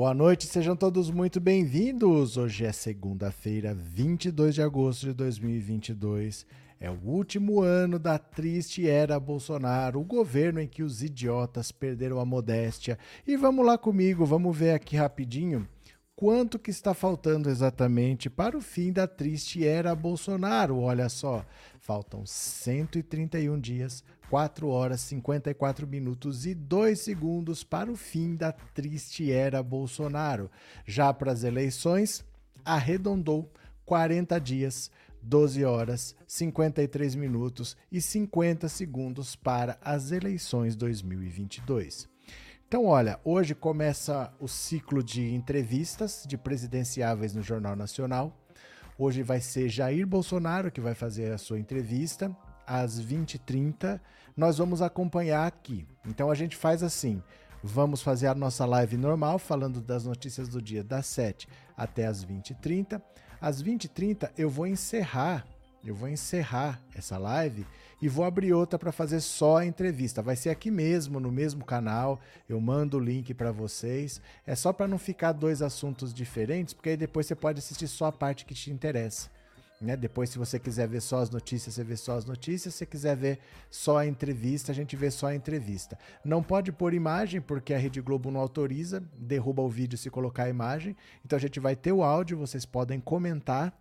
Boa noite, sejam todos muito bem-vindos. Hoje é segunda-feira, 22 de agosto de 2022. É o último ano da triste era Bolsonaro, o governo em que os idiotas perderam a modéstia. E vamos lá comigo, vamos ver aqui rapidinho quanto que está faltando exatamente para o fim da triste era Bolsonaro. Olha só, faltam 131 dias 4 horas 54 minutos e 2 segundos para o fim da triste era Bolsonaro. Já para as eleições, arredondou 40 dias, 12 horas 53 minutos e 50 segundos para as eleições 2022. Então, olha, hoje começa o ciclo de entrevistas de presidenciáveis no Jornal Nacional. Hoje vai ser Jair Bolsonaro que vai fazer a sua entrevista às 20h30 nós vamos acompanhar aqui. Então a gente faz assim: vamos fazer a nossa live normal, falando das notícias do dia das 7 até as 20h30. Às 20h30 eu vou encerrar, eu vou encerrar essa live e vou abrir outra para fazer só a entrevista. Vai ser aqui mesmo, no mesmo canal. Eu mando o link para vocês. É só para não ficar dois assuntos diferentes, porque aí depois você pode assistir só a parte que te interessa. Né? Depois, se você quiser ver só as notícias, você vê só as notícias. Se você quiser ver só a entrevista, a gente vê só a entrevista. Não pode pôr imagem, porque a Rede Globo não autoriza, derruba o vídeo se colocar a imagem. Então a gente vai ter o áudio, vocês podem comentar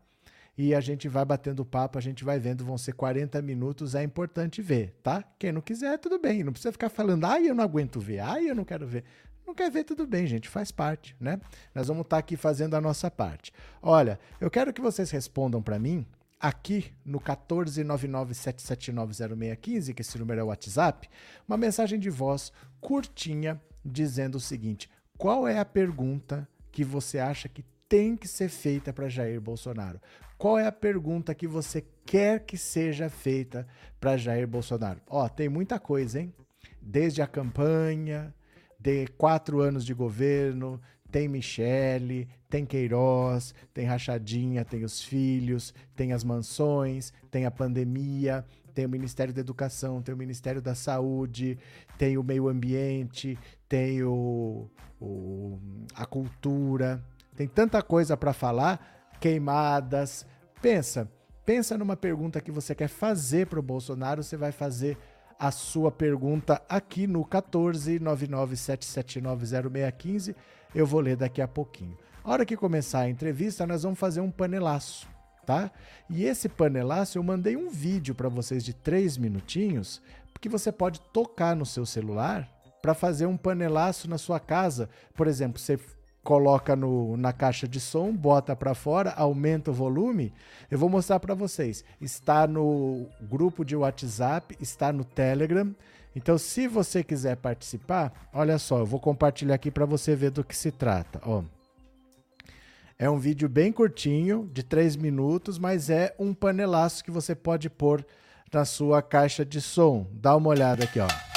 e a gente vai batendo papo, a gente vai vendo, vão ser 40 minutos, é importante ver, tá? Quem não quiser, tudo bem, não precisa ficar falando, ai, eu não aguento ver, ai, eu não quero ver. Não quer ver, tudo bem, gente, faz parte, né? Nós vamos estar tá aqui fazendo a nossa parte. Olha, eu quero que vocês respondam para mim aqui no 14997790615, que esse número é o WhatsApp, uma mensagem de voz curtinha dizendo o seguinte: qual é a pergunta que você acha que tem que ser feita para Jair Bolsonaro? Qual é a pergunta que você quer que seja feita para Jair Bolsonaro? Ó, tem muita coisa, hein? Desde a campanha, de quatro anos de governo, tem Michele, tem Queiroz, tem Rachadinha, tem os filhos, tem as mansões, tem a pandemia, tem o Ministério da Educação, tem o Ministério da Saúde, tem o meio ambiente, tem o, o a cultura, tem tanta coisa para falar, queimadas. Pensa, pensa numa pergunta que você quer fazer para o Bolsonaro, você vai fazer a sua pergunta aqui no 14997790615. Eu vou ler daqui a pouquinho. A hora que começar a entrevista, nós vamos fazer um panelaço, tá? E esse panelaço eu mandei um vídeo para vocês de três minutinhos, porque você pode tocar no seu celular para fazer um panelaço na sua casa. Por exemplo, você coloca no, na caixa de som, bota para fora, aumenta o volume. Eu vou mostrar para vocês. Está no grupo de WhatsApp, está no Telegram. Então, se você quiser participar, olha só, eu vou compartilhar aqui para você ver do que se trata. Ó. É um vídeo bem curtinho, de 3 minutos, mas é um panelaço que você pode pôr na sua caixa de som. Dá uma olhada aqui, ó.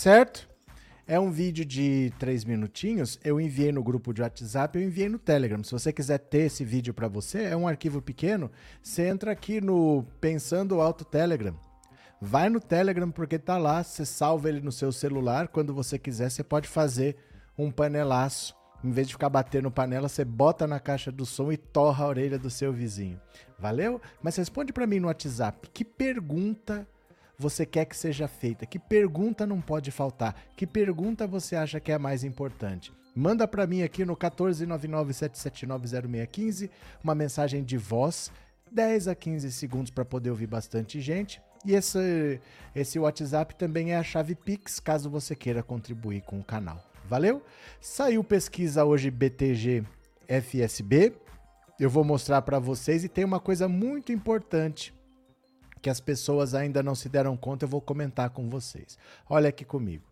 Certo? É um vídeo de três minutinhos. Eu enviei no grupo de WhatsApp, eu enviei no Telegram. Se você quiser ter esse vídeo para você, é um arquivo pequeno. Você entra aqui no Pensando Alto Telegram. Vai no Telegram porque tá lá. Você salva ele no seu celular. Quando você quiser, você pode fazer um panelaço. Em vez de ficar batendo panela, você bota na caixa do som e torra a orelha do seu vizinho. Valeu? Mas responde para mim no WhatsApp. Que pergunta você quer que seja feita? Que pergunta não pode faltar? Que pergunta você acha que é a mais importante? Manda para mim aqui no 14997790615 uma mensagem de voz, 10 a 15 segundos para poder ouvir bastante gente. E esse, esse WhatsApp também é a chave Pix, caso você queira contribuir com o canal. Valeu? Saiu pesquisa hoje BTG FSB. Eu vou mostrar para vocês e tem uma coisa muito importante que as pessoas ainda não se deram conta, eu vou comentar com vocês. Olha aqui comigo.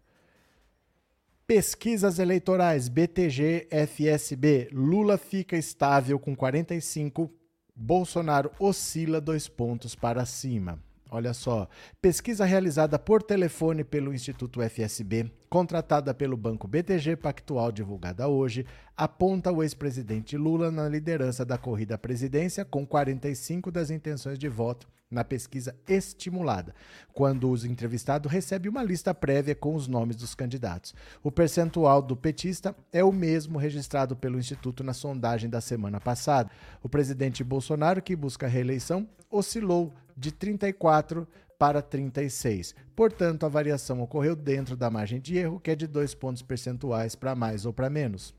Pesquisas eleitorais BTG FSB. Lula fica estável com 45, Bolsonaro oscila dois pontos para cima. Olha só, pesquisa realizada por telefone pelo Instituto FSB, contratada pelo Banco BTG Pactual, divulgada hoje, aponta o ex-presidente Lula na liderança da corrida à presidência com 45 das intenções de voto na pesquisa estimulada, quando o entrevistado recebe uma lista prévia com os nomes dos candidatos. O percentual do petista é o mesmo registrado pelo Instituto na sondagem da semana passada. O presidente Bolsonaro, que busca reeleição, oscilou de 34 para 36. Portanto, a variação ocorreu dentro da margem de erro, que é de dois pontos percentuais para mais ou para menos.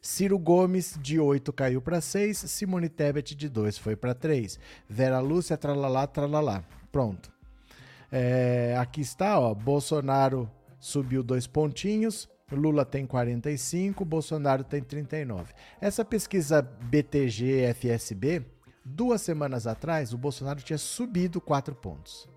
Ciro Gomes, de 8 caiu para 6. Simone Tebet, de 2 foi para 3. Vera Lúcia, tralalá, tralalá. Pronto. É, aqui está, ó. Bolsonaro subiu dois pontinhos. Lula tem 45, Bolsonaro tem 39. Essa pesquisa BTG-FSB, duas semanas atrás, o Bolsonaro tinha subido 4 pontos.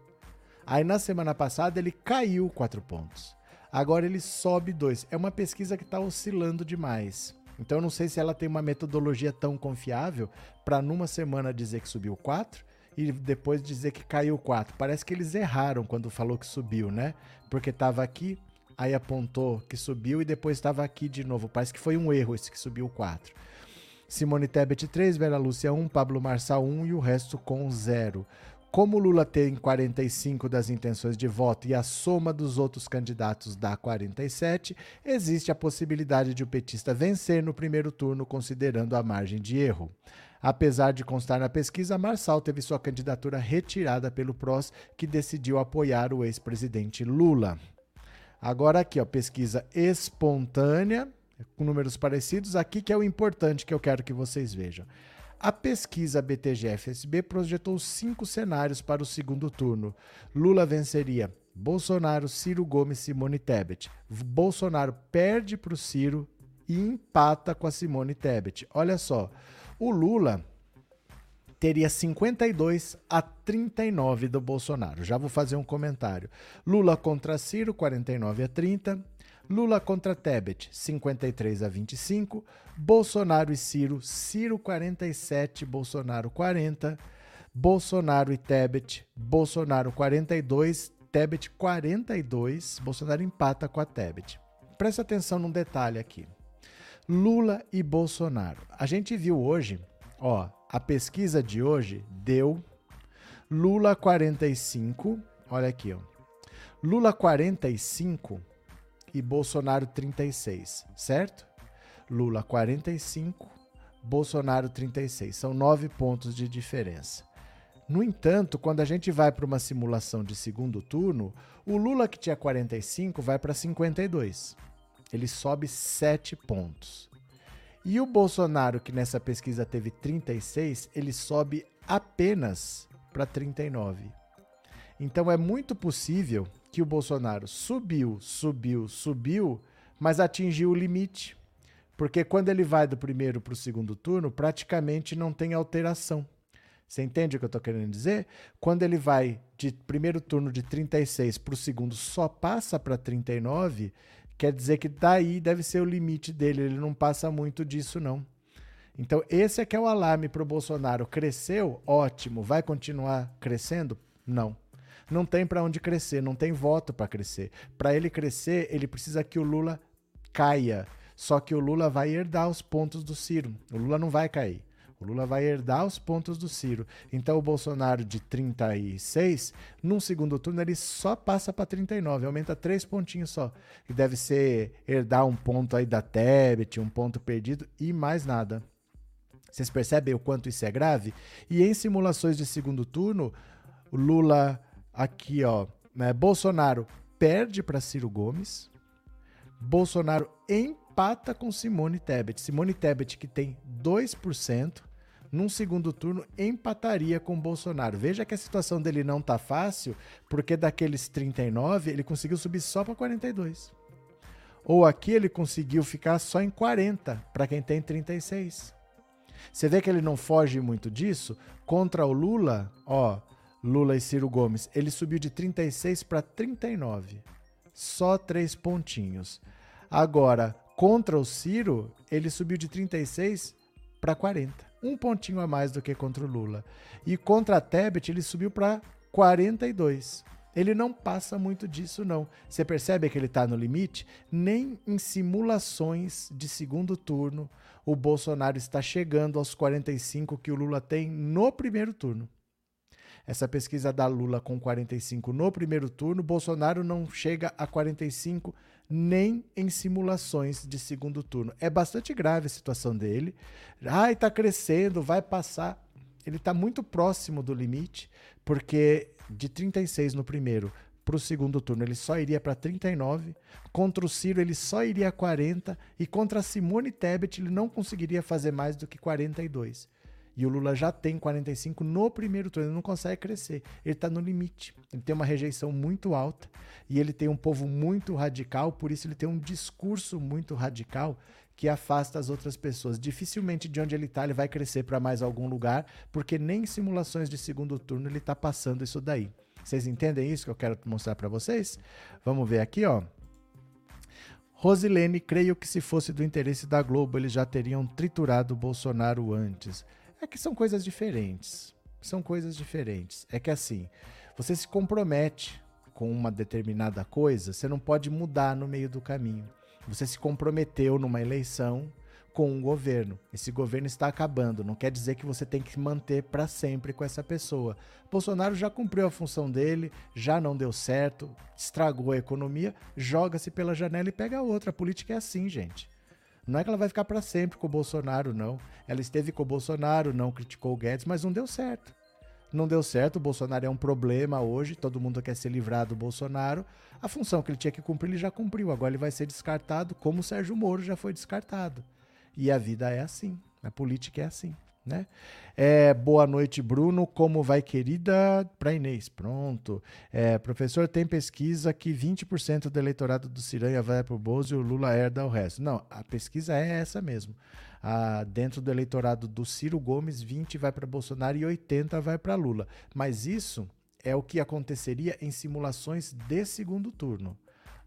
Aí na semana passada ele caiu 4 pontos. Agora ele sobe 2. É uma pesquisa que está oscilando demais. Então eu não sei se ela tem uma metodologia tão confiável para numa semana dizer que subiu 4 e depois dizer que caiu 4. Parece que eles erraram quando falou que subiu, né? Porque estava aqui, aí apontou que subiu e depois estava aqui de novo. Parece que foi um erro esse que subiu 4. Simone Tebet 3, Vera Lúcia 1, Pablo Marçal 1 e o resto com 0. Como Lula tem 45 das intenções de voto e a soma dos outros candidatos dá 47, existe a possibilidade de o petista vencer no primeiro turno, considerando a margem de erro. Apesar de constar na pesquisa, Marçal teve sua candidatura retirada pelo PROS, que decidiu apoiar o ex-presidente Lula. Agora aqui, ó, pesquisa espontânea, com números parecidos, aqui que é o importante que eu quero que vocês vejam. A pesquisa BTG-FSB projetou cinco cenários para o segundo turno. Lula venceria Bolsonaro, Ciro Gomes, Simone Tebet. Bolsonaro perde para o Ciro e empata com a Simone Tebet. Olha só, o Lula teria 52 a 39 do Bolsonaro. Já vou fazer um comentário. Lula contra Ciro, 49 a 30. Lula contra Tebet, 53 a 25. Bolsonaro e Ciro, Ciro 47, Bolsonaro 40. Bolsonaro e Tebet, Bolsonaro 42, Tebet 42. Bolsonaro empata com a Tebet. Presta atenção num detalhe aqui. Lula e Bolsonaro. A gente viu hoje, ó, a pesquisa de hoje deu Lula 45, olha aqui, ó. Lula 45 e Bolsonaro 36, certo? Lula 45, Bolsonaro 36. São nove pontos de diferença. No entanto, quando a gente vai para uma simulação de segundo turno, o Lula que tinha 45 vai para 52. Ele sobe 7 pontos. E o Bolsonaro, que nessa pesquisa teve 36, ele sobe apenas para 39. Então é muito possível que o Bolsonaro subiu, subiu, subiu, mas atingiu o limite. Porque quando ele vai do primeiro para o segundo turno, praticamente não tem alteração. Você entende o que eu estou querendo dizer? Quando ele vai de primeiro turno de 36 para o segundo, só passa para 39, quer dizer que daí deve ser o limite dele. Ele não passa muito disso, não. Então, esse é que é o alarme para o Bolsonaro. Cresceu? Ótimo. Vai continuar crescendo? Não. Não tem para onde crescer, não tem voto para crescer. Para ele crescer, ele precisa que o Lula caia. Só que o Lula vai herdar os pontos do Ciro. O Lula não vai cair. O Lula vai herdar os pontos do Ciro. Então o Bolsonaro de 36, num segundo turno ele só passa para 39, aumenta três pontinhos só. E deve ser herdar um ponto aí da Tebet, um ponto perdido e mais nada. Vocês percebem o quanto isso é grave? E em simulações de segundo turno, o Lula aqui, ó, né, Bolsonaro perde para Ciro Gomes. Bolsonaro empata com Simone Tebet. Simone Tebet que tem 2%, num segundo turno empataria com Bolsonaro. Veja que a situação dele não tá fácil, porque daqueles 39 ele conseguiu subir só para 42. Ou aqui ele conseguiu ficar só em 40 para quem tem 36. Você vê que ele não foge muito disso? Contra o Lula, ó, Lula e Ciro Gomes, ele subiu de 36 para 39. Só três pontinhos. Agora, contra o Ciro, ele subiu de 36 para 40 um pontinho a mais do que contra o Lula. E contra a Tebet ele subiu para 42. Ele não passa muito disso, não. Você percebe que ele está no limite? Nem em simulações de segundo turno o Bolsonaro está chegando aos 45 que o Lula tem no primeiro turno. Essa pesquisa da Lula com 45 no primeiro turno, Bolsonaro não chega a 45 nem em simulações de segundo turno. É bastante grave a situação dele. Ai, está crescendo, vai passar. Ele está muito próximo do limite, porque de 36 no primeiro para o segundo turno ele só iria para 39, contra o Ciro ele só iria a 40 e contra a Simone Tebet ele não conseguiria fazer mais do que 42. E o Lula já tem 45 no primeiro turno, ele não consegue crescer. Ele está no limite. Ele tem uma rejeição muito alta e ele tem um povo muito radical, por isso ele tem um discurso muito radical que afasta as outras pessoas. Dificilmente de onde ele está ele vai crescer para mais algum lugar, porque nem em simulações de segundo turno ele está passando isso daí. Vocês entendem isso que eu quero mostrar para vocês? Vamos ver aqui, ó. Rosilene, creio que se fosse do interesse da Globo, eles já teriam triturado o Bolsonaro antes. É que são coisas diferentes. São coisas diferentes. É que assim, você se compromete com uma determinada coisa, você não pode mudar no meio do caminho. Você se comprometeu numa eleição com um governo. Esse governo está acabando, não quer dizer que você tem que manter para sempre com essa pessoa. Bolsonaro já cumpriu a função dele, já não deu certo, estragou a economia, joga-se pela janela e pega outra. A política é assim, gente. Não é que ela vai ficar para sempre com o Bolsonaro, não. Ela esteve com o Bolsonaro, não criticou o Guedes, mas não deu certo. Não deu certo, o Bolsonaro é um problema hoje, todo mundo quer ser livrado do Bolsonaro. A função que ele tinha que cumprir, ele já cumpriu. Agora ele vai ser descartado, como o Sérgio Moro já foi descartado. E a vida é assim, a política é assim. Né? É, boa noite, Bruno. Como vai, querida? Para Inês. Pronto. É, professor, tem pesquisa que 20% do eleitorado do Ciranha vai para o Bozo e o Lula herda o resto. Não, a pesquisa é essa mesmo. Ah, dentro do eleitorado do Ciro Gomes, 20 vai para Bolsonaro e 80 vai para Lula. Mas isso é o que aconteceria em simulações de segundo turno.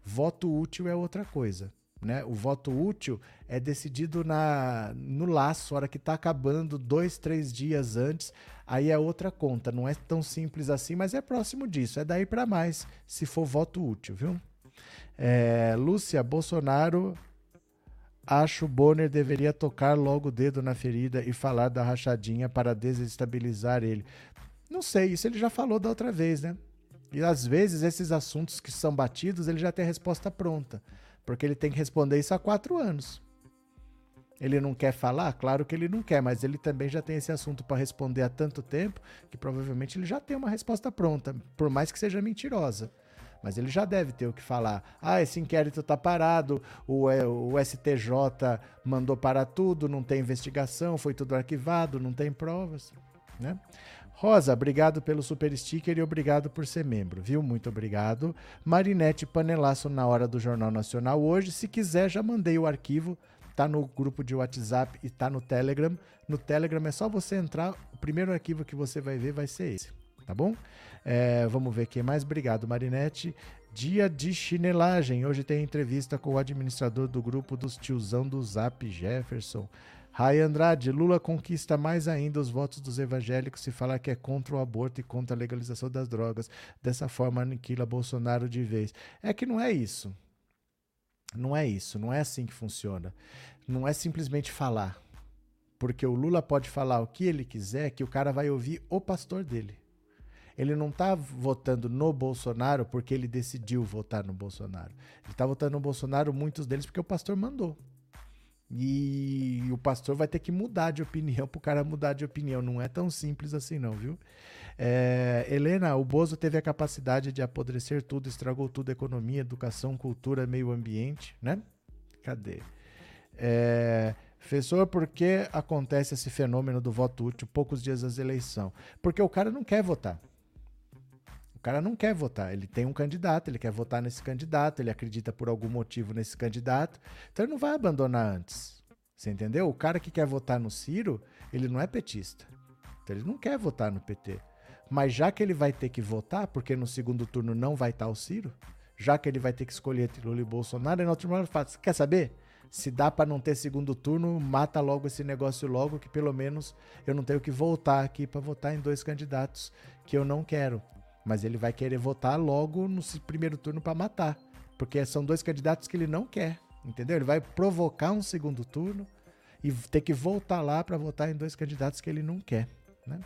Voto útil é outra coisa. Né? O voto útil é decidido na, no laço, hora que está acabando, dois, três dias antes. Aí é outra conta. Não é tão simples assim, mas é próximo disso. É daí para mais, se for voto útil, viu? É, Lúcia, Bolsonaro. Acho Bonner deveria tocar logo o dedo na ferida e falar da rachadinha para desestabilizar ele. Não sei, isso ele já falou da outra vez, né? E às vezes esses assuntos que são batidos, ele já tem a resposta pronta. Porque ele tem que responder isso há quatro anos. Ele não quer falar? Claro que ele não quer, mas ele também já tem esse assunto para responder há tanto tempo que provavelmente ele já tem uma resposta pronta, por mais que seja mentirosa. Mas ele já deve ter o que falar. Ah, esse inquérito está parado, o, o STJ mandou parar tudo, não tem investigação, foi tudo arquivado, não tem provas. Né? Rosa, obrigado pelo super sticker e obrigado por ser membro, viu? Muito obrigado. Marinete Panelaço na hora do Jornal Nacional hoje. Se quiser, já mandei o arquivo. Tá no grupo de WhatsApp e tá no Telegram. No Telegram é só você entrar. O primeiro arquivo que você vai ver vai ser esse, tá bom? É, vamos ver quem mais. Obrigado, Marinete. Dia de chinelagem. Hoje tem entrevista com o administrador do grupo dos tiozão do Zap, Jefferson. Rai Andrade, Lula conquista mais ainda os votos dos evangélicos se falar que é contra o aborto e contra a legalização das drogas. Dessa forma, aniquila Bolsonaro de vez. É que não é isso. Não é isso. Não é assim que funciona. Não é simplesmente falar. Porque o Lula pode falar o que ele quiser, que o cara vai ouvir o pastor dele. Ele não está votando no Bolsonaro porque ele decidiu votar no Bolsonaro. Ele está votando no Bolsonaro, muitos deles, porque o pastor mandou. E o pastor vai ter que mudar de opinião para o cara mudar de opinião. Não é tão simples assim, não, viu? É, Helena, o Bozo teve a capacidade de apodrecer tudo, estragou tudo: economia, educação, cultura, meio ambiente, né? Cadê? É, professor, por que acontece esse fenômeno do voto útil poucos dias das eleições? Porque o cara não quer votar. O cara não quer votar, ele tem um candidato, ele quer votar nesse candidato, ele acredita por algum motivo nesse candidato, então ele não vai abandonar antes. Você entendeu? O cara que quer votar no Ciro, ele não é petista. Então ele não quer votar no PT. Mas já que ele vai ter que votar, porque no segundo turno não vai estar o Ciro, já que ele vai ter que escolher entre Lula e Bolsonaro, ele outro turno fala: quer saber? Se dá para não ter segundo turno, mata logo esse negócio logo, que pelo menos eu não tenho que voltar aqui para votar em dois candidatos que eu não quero. Mas ele vai querer votar logo no primeiro turno para matar. Porque são dois candidatos que ele não quer. Entendeu? Ele vai provocar um segundo turno e ter que voltar lá para votar em dois candidatos que ele não quer. Né?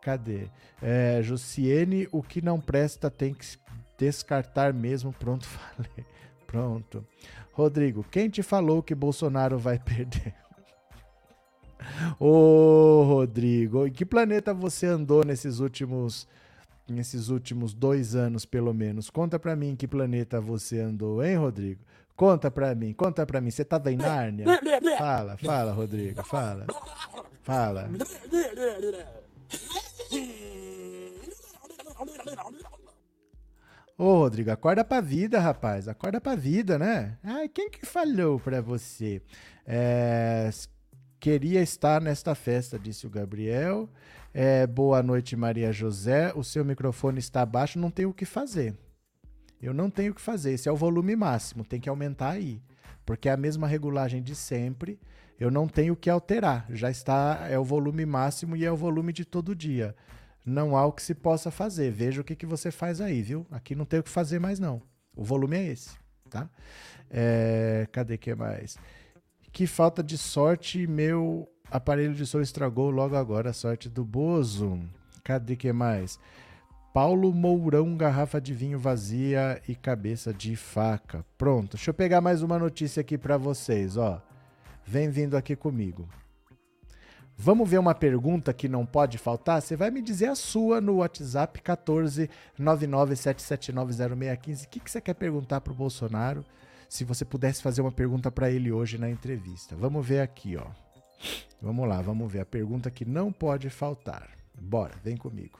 Cadê? É, Jussiene, o que não presta tem que descartar mesmo. Pronto, falei. Pronto. Rodrigo, quem te falou que Bolsonaro vai perder? Ô, Rodrigo, em que planeta você andou nesses últimos nesses últimos dois anos, pelo menos. Conta pra mim que planeta você andou, hein, Rodrigo? Conta pra mim, conta pra mim. Você tava em Nárnia? Fala, fala, Rodrigo, fala. Fala. Ô, Rodrigo, acorda pra vida, rapaz. Acorda pra vida, né? Ai, quem que falou pra você? É, queria estar nesta festa, disse o Gabriel. É, boa noite, Maria José. O seu microfone está baixo, não tem o que fazer. Eu não tenho o que fazer. Esse é o volume máximo, tem que aumentar aí. Porque é a mesma regulagem de sempre. Eu não tenho o que alterar. Já está, é o volume máximo e é o volume de todo dia. Não há o que se possa fazer. Veja o que, que você faz aí, viu? Aqui não tem o que fazer mais, não. O volume é esse, tá? É, cadê que mais? Que falta de sorte, meu Aparelho de som estragou logo agora a sorte do Bozo. Cadê que mais? Paulo Mourão, garrafa de vinho vazia e cabeça de faca. Pronto, deixa eu pegar mais uma notícia aqui para vocês, ó. Vem vindo aqui comigo. Vamos ver uma pergunta que não pode faltar? Você vai me dizer a sua no WhatsApp 14 997790615. O que, que você quer perguntar para o Bolsonaro? Se você pudesse fazer uma pergunta para ele hoje na entrevista. Vamos ver aqui, ó. Vamos lá, vamos ver a pergunta que não pode faltar. Bora, vem comigo.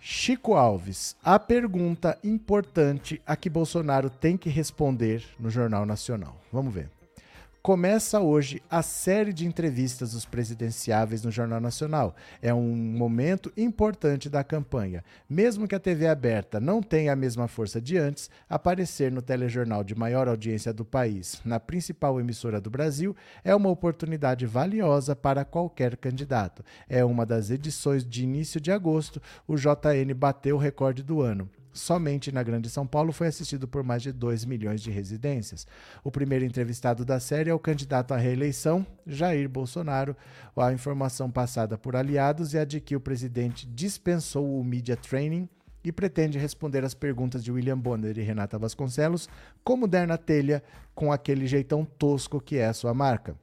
Chico Alves, a pergunta importante a que Bolsonaro tem que responder no Jornal Nacional. Vamos ver. Começa hoje a série de entrevistas dos presidenciáveis no Jornal Nacional. É um momento importante da campanha. Mesmo que a TV aberta não tenha a mesma força de antes, aparecer no telejornal de maior audiência do país, na principal emissora do Brasil, é uma oportunidade valiosa para qualquer candidato. É uma das edições de início de agosto, o JN bateu o recorde do ano somente na Grande São Paulo foi assistido por mais de 2 milhões de residências. O primeiro entrevistado da série é o candidato à reeleição, Jair Bolsonaro. A informação passada por aliados é a de que o presidente dispensou o media training e pretende responder às perguntas de William Bonner e Renata Vasconcelos como der na telha, com aquele jeitão tosco que é a sua marca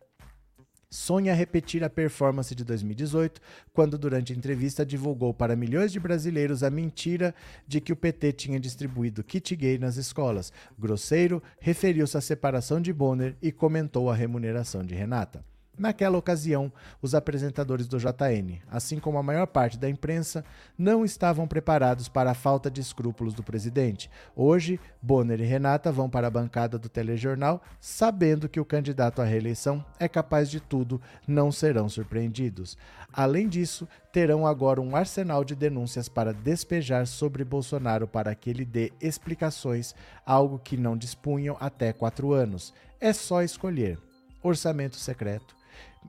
sonha repetir a performance de 2018, quando, durante a entrevista, divulgou para milhões de brasileiros a mentira de que o PT tinha distribuído kit gay nas escolas. Grosseiro referiu-se à separação de Bonner e comentou a remuneração de Renata. Naquela ocasião, os apresentadores do JN, assim como a maior parte da imprensa, não estavam preparados para a falta de escrúpulos do presidente. Hoje, Bonner e Renata vão para a bancada do telejornal, sabendo que o candidato à reeleição é capaz de tudo, não serão surpreendidos. Além disso, terão agora um arsenal de denúncias para despejar sobre Bolsonaro para que ele dê explicações, algo que não dispunham até quatro anos. É só escolher orçamento secreto,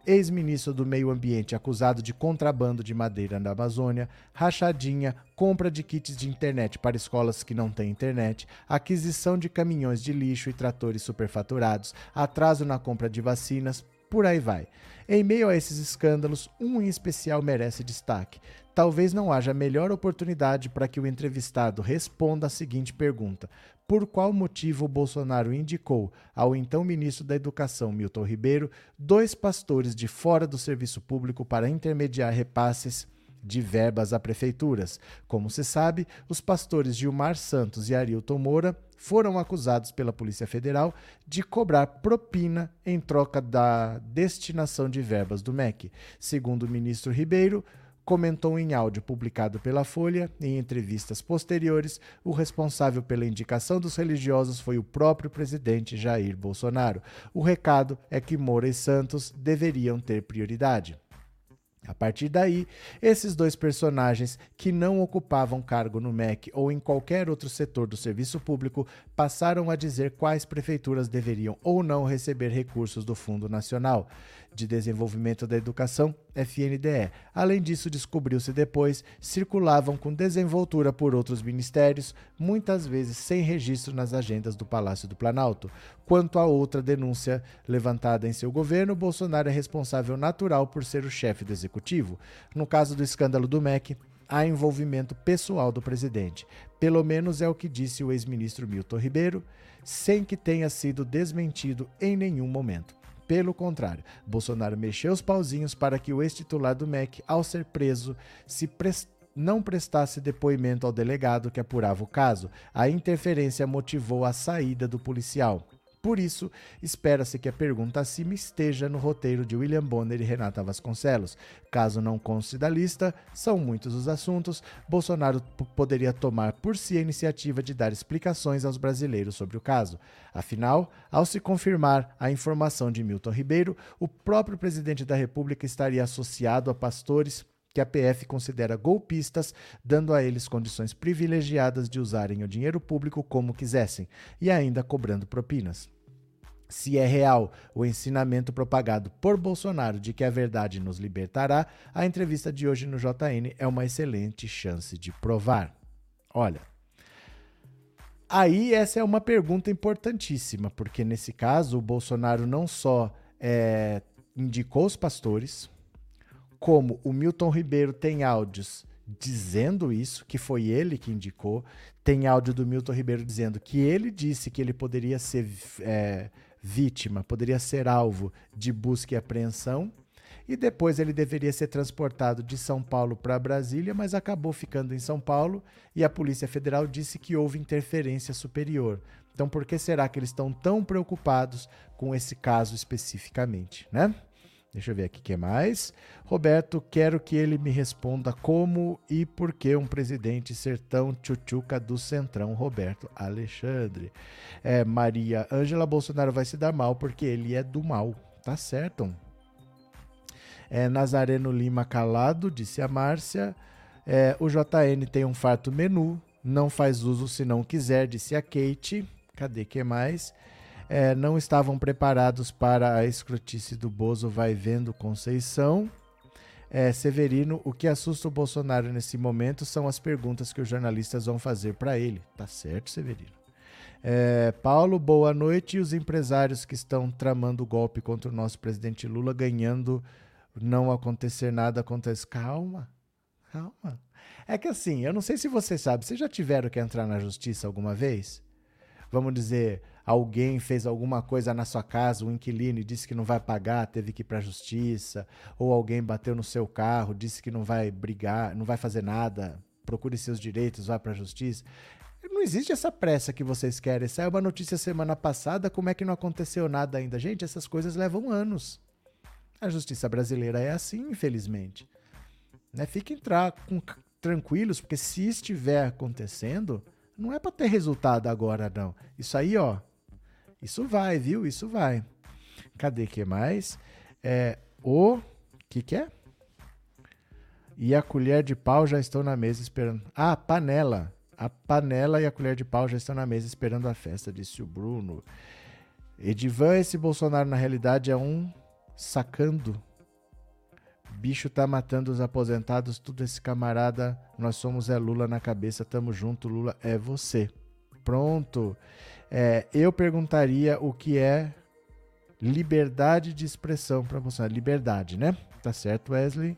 ex-ministro do Meio Ambiente acusado de contrabando de madeira na Amazônia, rachadinha, compra de kits de internet para escolas que não têm internet, aquisição de caminhões de lixo e tratores superfaturados, atraso na compra de vacinas, por aí vai. Em meio a esses escândalos, um em especial merece destaque. Talvez não haja melhor oportunidade para que o entrevistado responda a seguinte pergunta: por qual motivo Bolsonaro indicou ao então ministro da Educação, Milton Ribeiro, dois pastores de fora do serviço público para intermediar repasses de verbas a prefeituras. Como se sabe, os pastores Gilmar Santos e Arilton Moura foram acusados pela Polícia Federal de cobrar propina em troca da destinação de verbas do MEC. Segundo o ministro Ribeiro, comentou em áudio publicado pela Folha, em entrevistas posteriores, o responsável pela indicação dos religiosos foi o próprio presidente Jair Bolsonaro. O recado é que Moura e Santos deveriam ter prioridade. A partir daí, esses dois personagens, que não ocupavam cargo no MEC ou em qualquer outro setor do serviço público, passaram a dizer quais prefeituras deveriam ou não receber recursos do Fundo Nacional de Desenvolvimento da Educação, FNDE. Além disso, descobriu-se depois, circulavam com desenvoltura por outros ministérios, muitas vezes sem registro nas agendas do Palácio do Planalto. Quanto a outra denúncia levantada em seu governo, Bolsonaro é responsável natural por ser o chefe do executivo. No caso do escândalo do MEC, há envolvimento pessoal do presidente. Pelo menos é o que disse o ex-ministro Milton Ribeiro, sem que tenha sido desmentido em nenhum momento. Pelo contrário, Bolsonaro mexeu os pauzinhos para que o ex-titular do MEC, ao ser preso, se não prestasse depoimento ao delegado que apurava o caso. A interferência motivou a saída do policial. Por isso, espera-se que a pergunta acima esteja no roteiro de William Bonner e Renata Vasconcelos. Caso não conste da lista, são muitos os assuntos, Bolsonaro poderia tomar por si a iniciativa de dar explicações aos brasileiros sobre o caso. Afinal, ao se confirmar a informação de Milton Ribeiro, o próprio presidente da República estaria associado a pastores que a PF considera golpistas, dando a eles condições privilegiadas de usarem o dinheiro público como quisessem e ainda cobrando propinas. Se é real o ensinamento propagado por Bolsonaro de que a verdade nos libertará, a entrevista de hoje no JN é uma excelente chance de provar. Olha, aí essa é uma pergunta importantíssima, porque nesse caso o Bolsonaro não só é, indicou os pastores, como o Milton Ribeiro tem áudios dizendo isso, que foi ele que indicou. Tem áudio do Milton Ribeiro dizendo que ele disse que ele poderia ser é, vítima, poderia ser alvo de busca e apreensão. E depois ele deveria ser transportado de São Paulo para Brasília, mas acabou ficando em São Paulo e a Polícia Federal disse que houve interferência superior. Então, por que será que eles estão tão preocupados com esse caso especificamente, né? Deixa eu ver aqui o que mais. Roberto, quero que ele me responda como e por que um presidente ser tão tchutchuca do Centrão, Roberto Alexandre. É, Maria Ângela Bolsonaro vai se dar mal porque ele é do mal. Tá certo. É, Nazareno Lima calado, disse a Márcia. É, o JN tem um farto menu, não faz uso se não quiser, disse a Kate. Cadê que mais? É, não estavam preparados para a escrotice do Bozo vai vendo Conceição. É, Severino, o que assusta o Bolsonaro nesse momento são as perguntas que os jornalistas vão fazer para ele. Tá certo, Severino. É, Paulo, boa noite. E os empresários que estão tramando o golpe contra o nosso presidente Lula ganhando não acontecer nada acontece. Calma, calma. É que assim, eu não sei se você sabe, vocês já tiveram que entrar na justiça alguma vez? Vamos dizer, alguém fez alguma coisa na sua casa, o inquilino e disse que não vai pagar, teve que ir para a justiça, ou alguém bateu no seu carro, disse que não vai brigar, não vai fazer nada, procure seus direitos, vá para a justiça. Não existe essa pressa que vocês querem. Saiu uma notícia semana passada, como é que não aconteceu nada ainda? Gente, essas coisas levam anos. A justiça brasileira é assim, infelizmente. Né? Fiquem com, tranquilos, porque se estiver acontecendo, não é para ter resultado agora, não. Isso aí, ó, isso vai, viu? Isso vai. Cadê que mais? É, o que que é? E a colher de pau já estão na mesa esperando. Ah, panela. A panela e a colher de pau já estão na mesa esperando a festa, disse o Bruno. Edivan, esse Bolsonaro na realidade é um sacando. Bicho tá matando os aposentados, tudo esse camarada. Nós somos é Lula na cabeça, tamo junto, Lula é você. Pronto. É, eu perguntaria o que é liberdade de expressão para você. Liberdade, né? Tá certo, Wesley?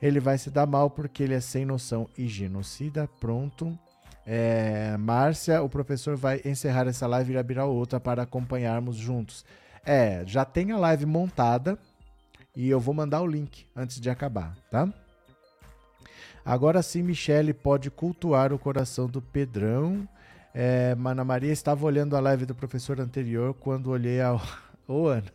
Ele vai se dar mal porque ele é sem noção e genocida. Pronto. É, Márcia, o professor vai encerrar essa live e abrir outra para acompanharmos juntos. É, já tem a live montada e eu vou mandar o link antes de acabar, tá? Agora sim, Michele pode cultuar o coração do Pedrão. É, Mana Maria estava olhando a live do professor anterior quando olhei a. Ô, Ana.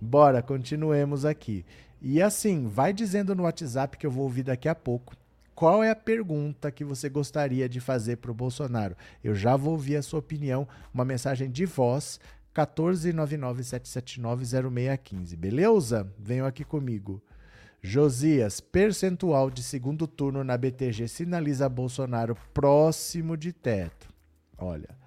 Bora, continuemos aqui. E assim, vai dizendo no WhatsApp que eu vou ouvir daqui a pouco. Qual é a pergunta que você gostaria de fazer para o Bolsonaro? Eu já vou ouvir a sua opinião, uma mensagem de voz, 14997790615. Beleza? Venham aqui comigo. Josias, percentual de segundo turno na BTG sinaliza Bolsonaro próximo de teto. Olha,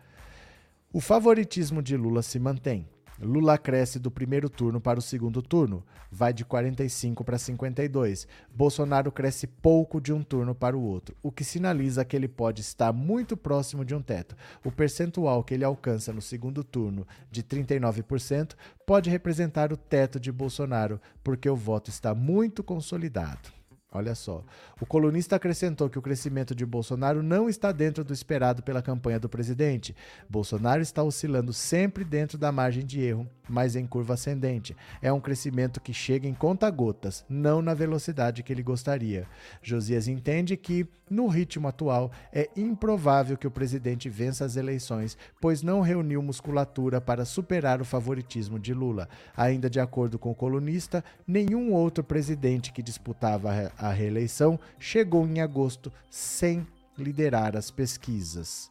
o favoritismo de Lula se mantém. Lula cresce do primeiro turno para o segundo turno, vai de 45 para 52. Bolsonaro cresce pouco de um turno para o outro, o que sinaliza que ele pode estar muito próximo de um teto. O percentual que ele alcança no segundo turno, de 39%, pode representar o teto de Bolsonaro, porque o voto está muito consolidado. Olha só. O colunista acrescentou que o crescimento de Bolsonaro não está dentro do esperado pela campanha do presidente. Bolsonaro está oscilando sempre dentro da margem de erro, mas em curva ascendente. É um crescimento que chega em conta-gotas, não na velocidade que ele gostaria. Josias entende que, no ritmo atual, é improvável que o presidente vença as eleições, pois não reuniu musculatura para superar o favoritismo de Lula. Ainda de acordo com o colunista, nenhum outro presidente que disputava a reeleição chegou em agosto sem liderar as pesquisas.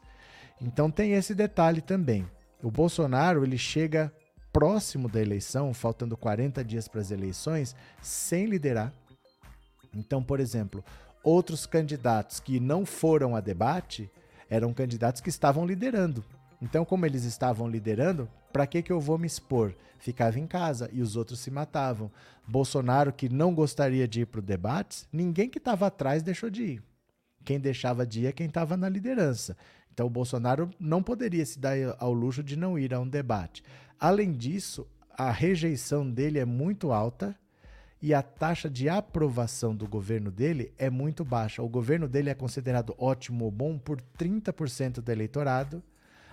Então tem esse detalhe também. O Bolsonaro ele chega próximo da eleição, faltando 40 dias para as eleições, sem liderar. Então, por exemplo, outros candidatos que não foram a debate eram candidatos que estavam liderando. Então, como eles estavam liderando, para que, que eu vou me expor? Ficava em casa e os outros se matavam. Bolsonaro, que não gostaria de ir para o debate, ninguém que estava atrás deixou de ir. Quem deixava de ir é quem estava na liderança. Então, o Bolsonaro não poderia se dar ao luxo de não ir a um debate. Além disso, a rejeição dele é muito alta e a taxa de aprovação do governo dele é muito baixa. O governo dele é considerado ótimo ou bom por 30% do eleitorado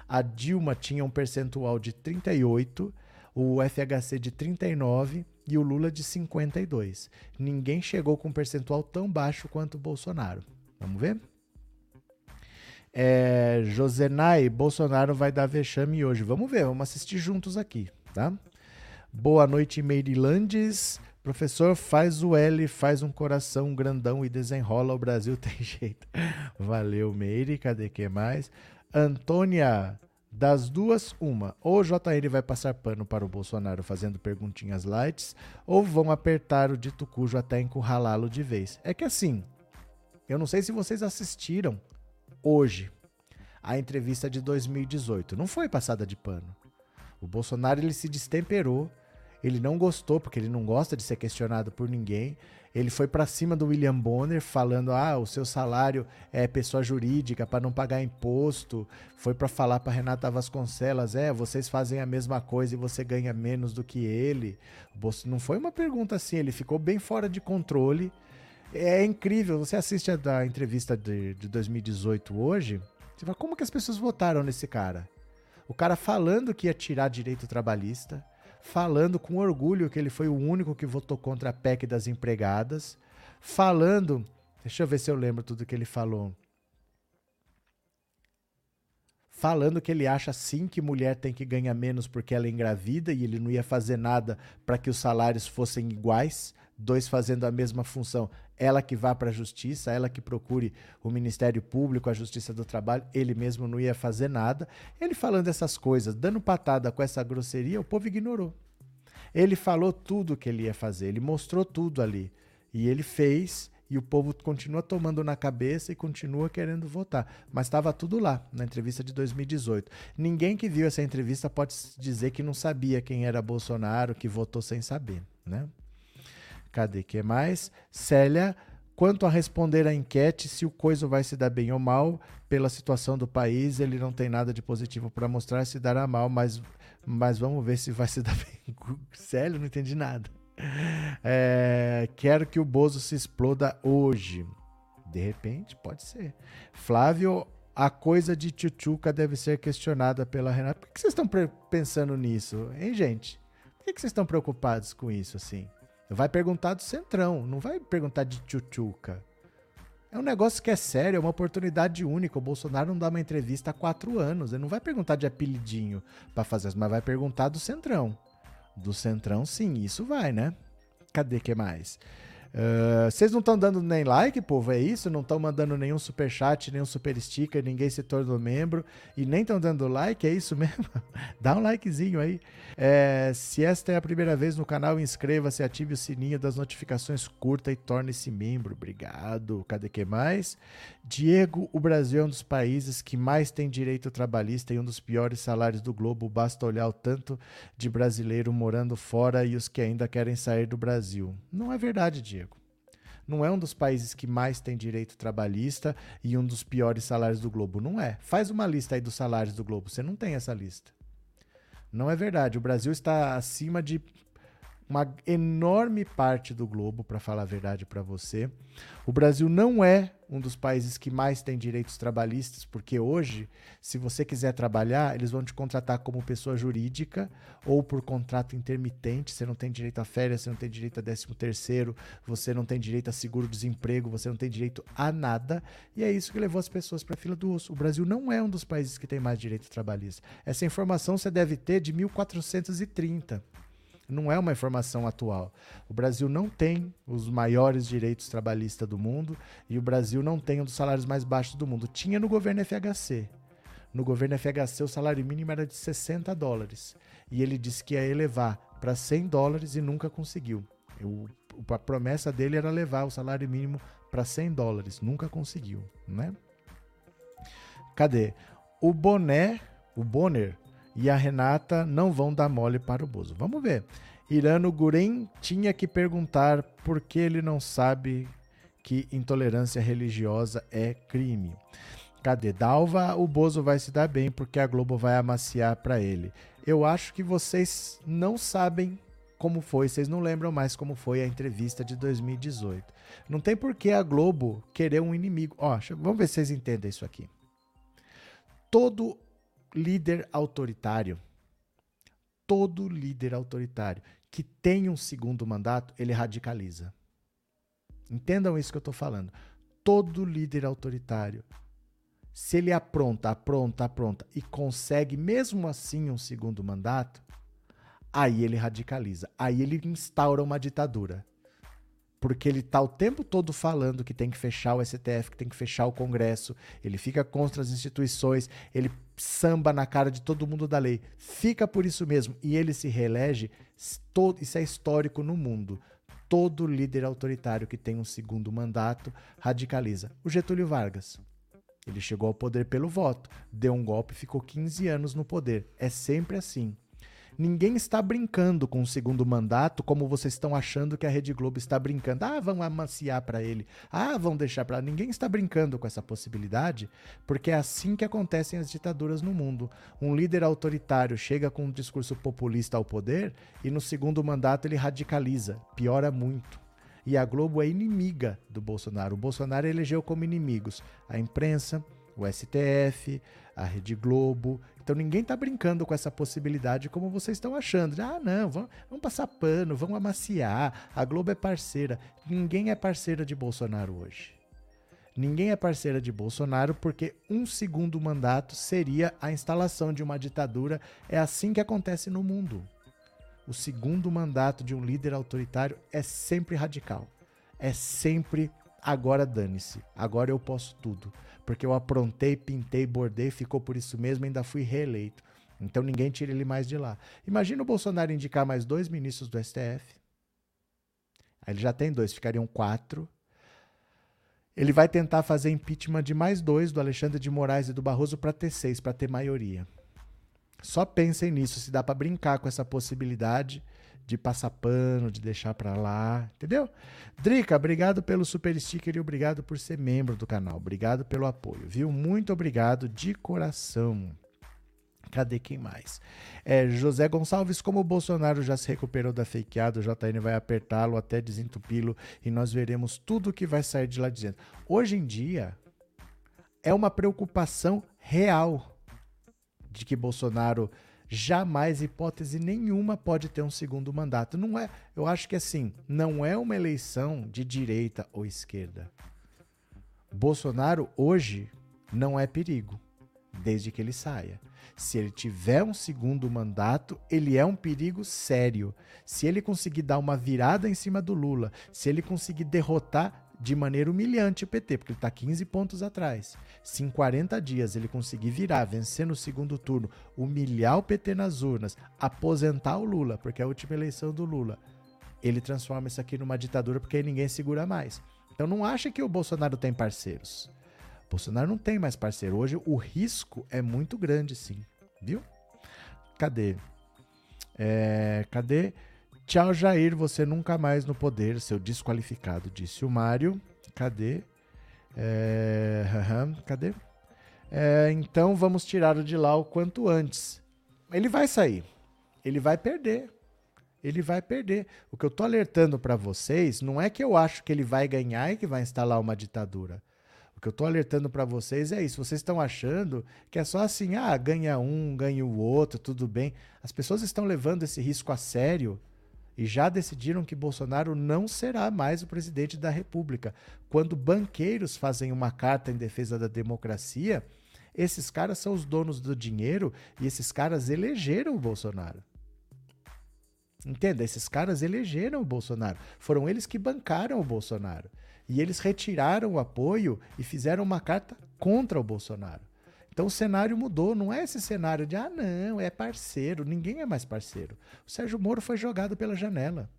a Dilma tinha um percentual de 38, o FHC de 39 e o Lula de 52. Ninguém chegou com um percentual tão baixo quanto o Bolsonaro. Vamos ver? É, Josenai, Bolsonaro vai dar vexame hoje. Vamos ver, vamos assistir juntos aqui, tá? Boa noite, Meirinlandes. Professor, faz o L, faz um coração grandão e desenrola. O Brasil tem jeito. Valeu, Meire. Cadê que mais? Antônia, das duas, uma. Ou o JR vai passar pano para o Bolsonaro fazendo perguntinhas lights, ou vão apertar o dito cujo até encurralá-lo de vez. É que assim, eu não sei se vocês assistiram hoje a entrevista de 2018. Não foi passada de pano. O Bolsonaro ele se destemperou, ele não gostou porque ele não gosta de ser questionado por ninguém. Ele foi para cima do William Bonner falando: "Ah, o seu salário é pessoa jurídica para não pagar imposto". Foi para falar para Renata Vasconcelos: "É, vocês fazem a mesma coisa e você ganha menos do que ele". Não foi uma pergunta assim, ele ficou bem fora de controle. É incrível, você assiste a entrevista de, de 2018 hoje, você fala, como que as pessoas votaram nesse cara? O cara falando que ia tirar direito trabalhista, falando com orgulho que ele foi o único que votou contra a PEC das empregadas, falando. Deixa eu ver se eu lembro tudo que ele falou. Falando que ele acha sim que mulher tem que ganhar menos porque ela é engravida e ele não ia fazer nada para que os salários fossem iguais, dois fazendo a mesma função. Ela que vá para a justiça, ela que procure o Ministério Público, a Justiça do Trabalho, ele mesmo não ia fazer nada. Ele falando essas coisas, dando patada com essa grosseria, o povo ignorou. Ele falou tudo o que ele ia fazer, ele mostrou tudo ali. E ele fez e o povo continua tomando na cabeça e continua querendo votar. Mas estava tudo lá na entrevista de 2018. Ninguém que viu essa entrevista pode dizer que não sabia quem era Bolsonaro, que votou sem saber, né? Cadê que mais? Célia, quanto a responder à enquete se o coisa vai se dar bem ou mal, pela situação do país, ele não tem nada de positivo para mostrar se dará mal, mas, mas vamos ver se vai se dar bem. Célia, não entendi nada. É, quero que o Bozo se exploda hoje. De repente, pode ser. Flávio, a coisa de Tchutchuca deve ser questionada pela Renata. Por que vocês estão pensando nisso, hein, gente? Por que vocês estão preocupados com isso, assim? Vai perguntar do Centrão, não vai perguntar de Tchutchuca. É um negócio que é sério, é uma oportunidade única. O Bolsonaro não dá uma entrevista há quatro anos. Ele não vai perguntar de apelidinho para fazer, mas vai perguntar do Centrão. Do Centrão, sim, isso vai, né? Cadê que mais? Uh, vocês não estão dando nem like, povo, é isso? Não estão mandando nenhum super chat, nenhum super sticker, ninguém se tornou membro e nem estão dando like, é isso mesmo? Dá um likezinho aí. É, se esta é a primeira vez no canal, inscreva-se, ative o sininho das notificações, curta e torne-se membro. Obrigado. Cadê que mais? Diego, o Brasil é um dos países que mais tem direito trabalhista e um dos piores salários do globo. Basta olhar o tanto de brasileiro morando fora e os que ainda querem sair do Brasil. Não é verdade, Diego não é um dos países que mais tem direito trabalhista e um dos piores salários do globo. Não é. Faz uma lista aí dos salários do globo. Você não tem essa lista. Não é verdade. O Brasil está acima de uma enorme parte do globo, para falar a verdade para você. O Brasil não é um dos países que mais tem direitos trabalhistas, porque hoje, se você quiser trabalhar, eles vão te contratar como pessoa jurídica ou por contrato intermitente. Você não tem direito a férias, você não tem direito a 13 terceiro, você não tem direito a seguro-desemprego, você não tem direito a nada. E é isso que levou as pessoas para a fila do osso. O Brasil não é um dos países que tem mais direitos trabalhistas. Essa informação você deve ter de 1430 não é uma informação atual. O Brasil não tem os maiores direitos trabalhistas do mundo e o Brasil não tem um dos salários mais baixos do mundo. Tinha no governo FHC. No governo FHC, o salário mínimo era de 60 dólares. E ele disse que ia elevar para 100 dólares e nunca conseguiu. Eu, a promessa dele era levar o salário mínimo para 100 dólares. Nunca conseguiu, né? Cadê? O Boné, o Bonner, e a Renata não vão dar mole para o Bozo. Vamos ver. Irano Guren tinha que perguntar por que ele não sabe que intolerância religiosa é crime. Cadê Dalva? O Bozo vai se dar bem porque a Globo vai amaciar para ele. Eu acho que vocês não sabem como foi, vocês não lembram mais como foi a entrevista de 2018. Não tem por que a Globo querer um inimigo. Ó, vamos ver se vocês entendem isso aqui. Todo líder autoritário, todo líder autoritário que tem um segundo mandato, ele radicaliza. Entendam isso que eu estou falando. Todo líder autoritário, se ele apronta, apronta, apronta e consegue mesmo assim um segundo mandato, aí ele radicaliza, aí ele instaura uma ditadura porque ele está o tempo todo falando que tem que fechar o STF, que tem que fechar o Congresso, ele fica contra as instituições, ele samba na cara de todo mundo da lei. Fica por isso mesmo e ele se reelege. Isso é histórico no mundo. Todo líder autoritário que tem um segundo mandato radicaliza. O Getúlio Vargas. Ele chegou ao poder pelo voto, deu um golpe e ficou 15 anos no poder. É sempre assim. Ninguém está brincando com o segundo mandato como vocês estão achando que a Rede Globo está brincando. Ah, vão amaciar para ele. Ah, vão deixar para. Ninguém está brincando com essa possibilidade, porque é assim que acontecem as ditaduras no mundo. Um líder autoritário chega com um discurso populista ao poder e no segundo mandato ele radicaliza, piora muito. E a Globo é inimiga do Bolsonaro. O Bolsonaro elegeu como inimigos a imprensa, o STF, a Rede Globo. Então ninguém está brincando com essa possibilidade como vocês estão achando. Ah, não, vamos, vamos passar pano, vamos amaciar. A Globo é parceira. Ninguém é parceira de Bolsonaro hoje. Ninguém é parceira de Bolsonaro porque um segundo mandato seria a instalação de uma ditadura. É assim que acontece no mundo. O segundo mandato de um líder autoritário é sempre radical. É sempre agora dane-se. Agora eu posso tudo porque eu aprontei, pintei, bordei, ficou por isso mesmo, ainda fui reeleito. Então ninguém tira ele mais de lá. Imagina o Bolsonaro indicar mais dois ministros do STF. Aí ele já tem dois, ficariam quatro. Ele vai tentar fazer impeachment de mais dois, do Alexandre de Moraes e do Barroso, para ter seis, para ter maioria. Só pensem nisso, se dá para brincar com essa possibilidade de passar pano, de deixar para lá, entendeu? Drica, obrigado pelo super sticker e obrigado por ser membro do canal. Obrigado pelo apoio, viu? Muito obrigado de coração. Cadê quem mais? É, José Gonçalves, como o Bolsonaro já se recuperou da fakeada, o JN vai apertá-lo até desentupi-lo e nós veremos tudo o que vai sair de lá dizendo. Hoje em dia, é uma preocupação real de que Bolsonaro jamais, hipótese nenhuma, pode ter um segundo mandato. Não é, eu acho que assim, não é uma eleição de direita ou esquerda. Bolsonaro hoje não é perigo, desde que ele saia. Se ele tiver um segundo mandato, ele é um perigo sério. Se ele conseguir dar uma virada em cima do Lula, se ele conseguir derrotar de maneira humilhante o PT, porque ele está 15 pontos atrás. Se em 40 dias ele conseguir virar, vencer no segundo turno, humilhar o PT nas urnas, aposentar o Lula, porque é a última eleição do Lula, ele transforma isso aqui numa ditadura porque aí ninguém segura mais. Então não acha que o Bolsonaro tem parceiros. O Bolsonaro não tem mais parceiro. Hoje o risco é muito grande, sim. Viu? Cadê? É, cadê? Tchau, Jair, você nunca mais no poder, seu desqualificado, disse o Mário. Cadê? É... Cadê? É, então vamos tirá-lo de lá o quanto antes. Ele vai sair. Ele vai perder. Ele vai perder. O que eu tô alertando para vocês não é que eu acho que ele vai ganhar e que vai instalar uma ditadura. O que eu tô alertando para vocês é isso. Vocês estão achando que é só assim, ah, ganha um, ganha o outro, tudo bem. As pessoas estão levando esse risco a sério e já decidiram que Bolsonaro não será mais o presidente da República. Quando banqueiros fazem uma carta em defesa da democracia, esses caras são os donos do dinheiro e esses caras elegeram o Bolsonaro. Entenda, esses caras elegeram o Bolsonaro. Foram eles que bancaram o Bolsonaro. E eles retiraram o apoio e fizeram uma carta contra o Bolsonaro. Então o cenário mudou, não é esse cenário de ah, não, é parceiro, ninguém é mais parceiro. O Sérgio Moro foi jogado pela janela.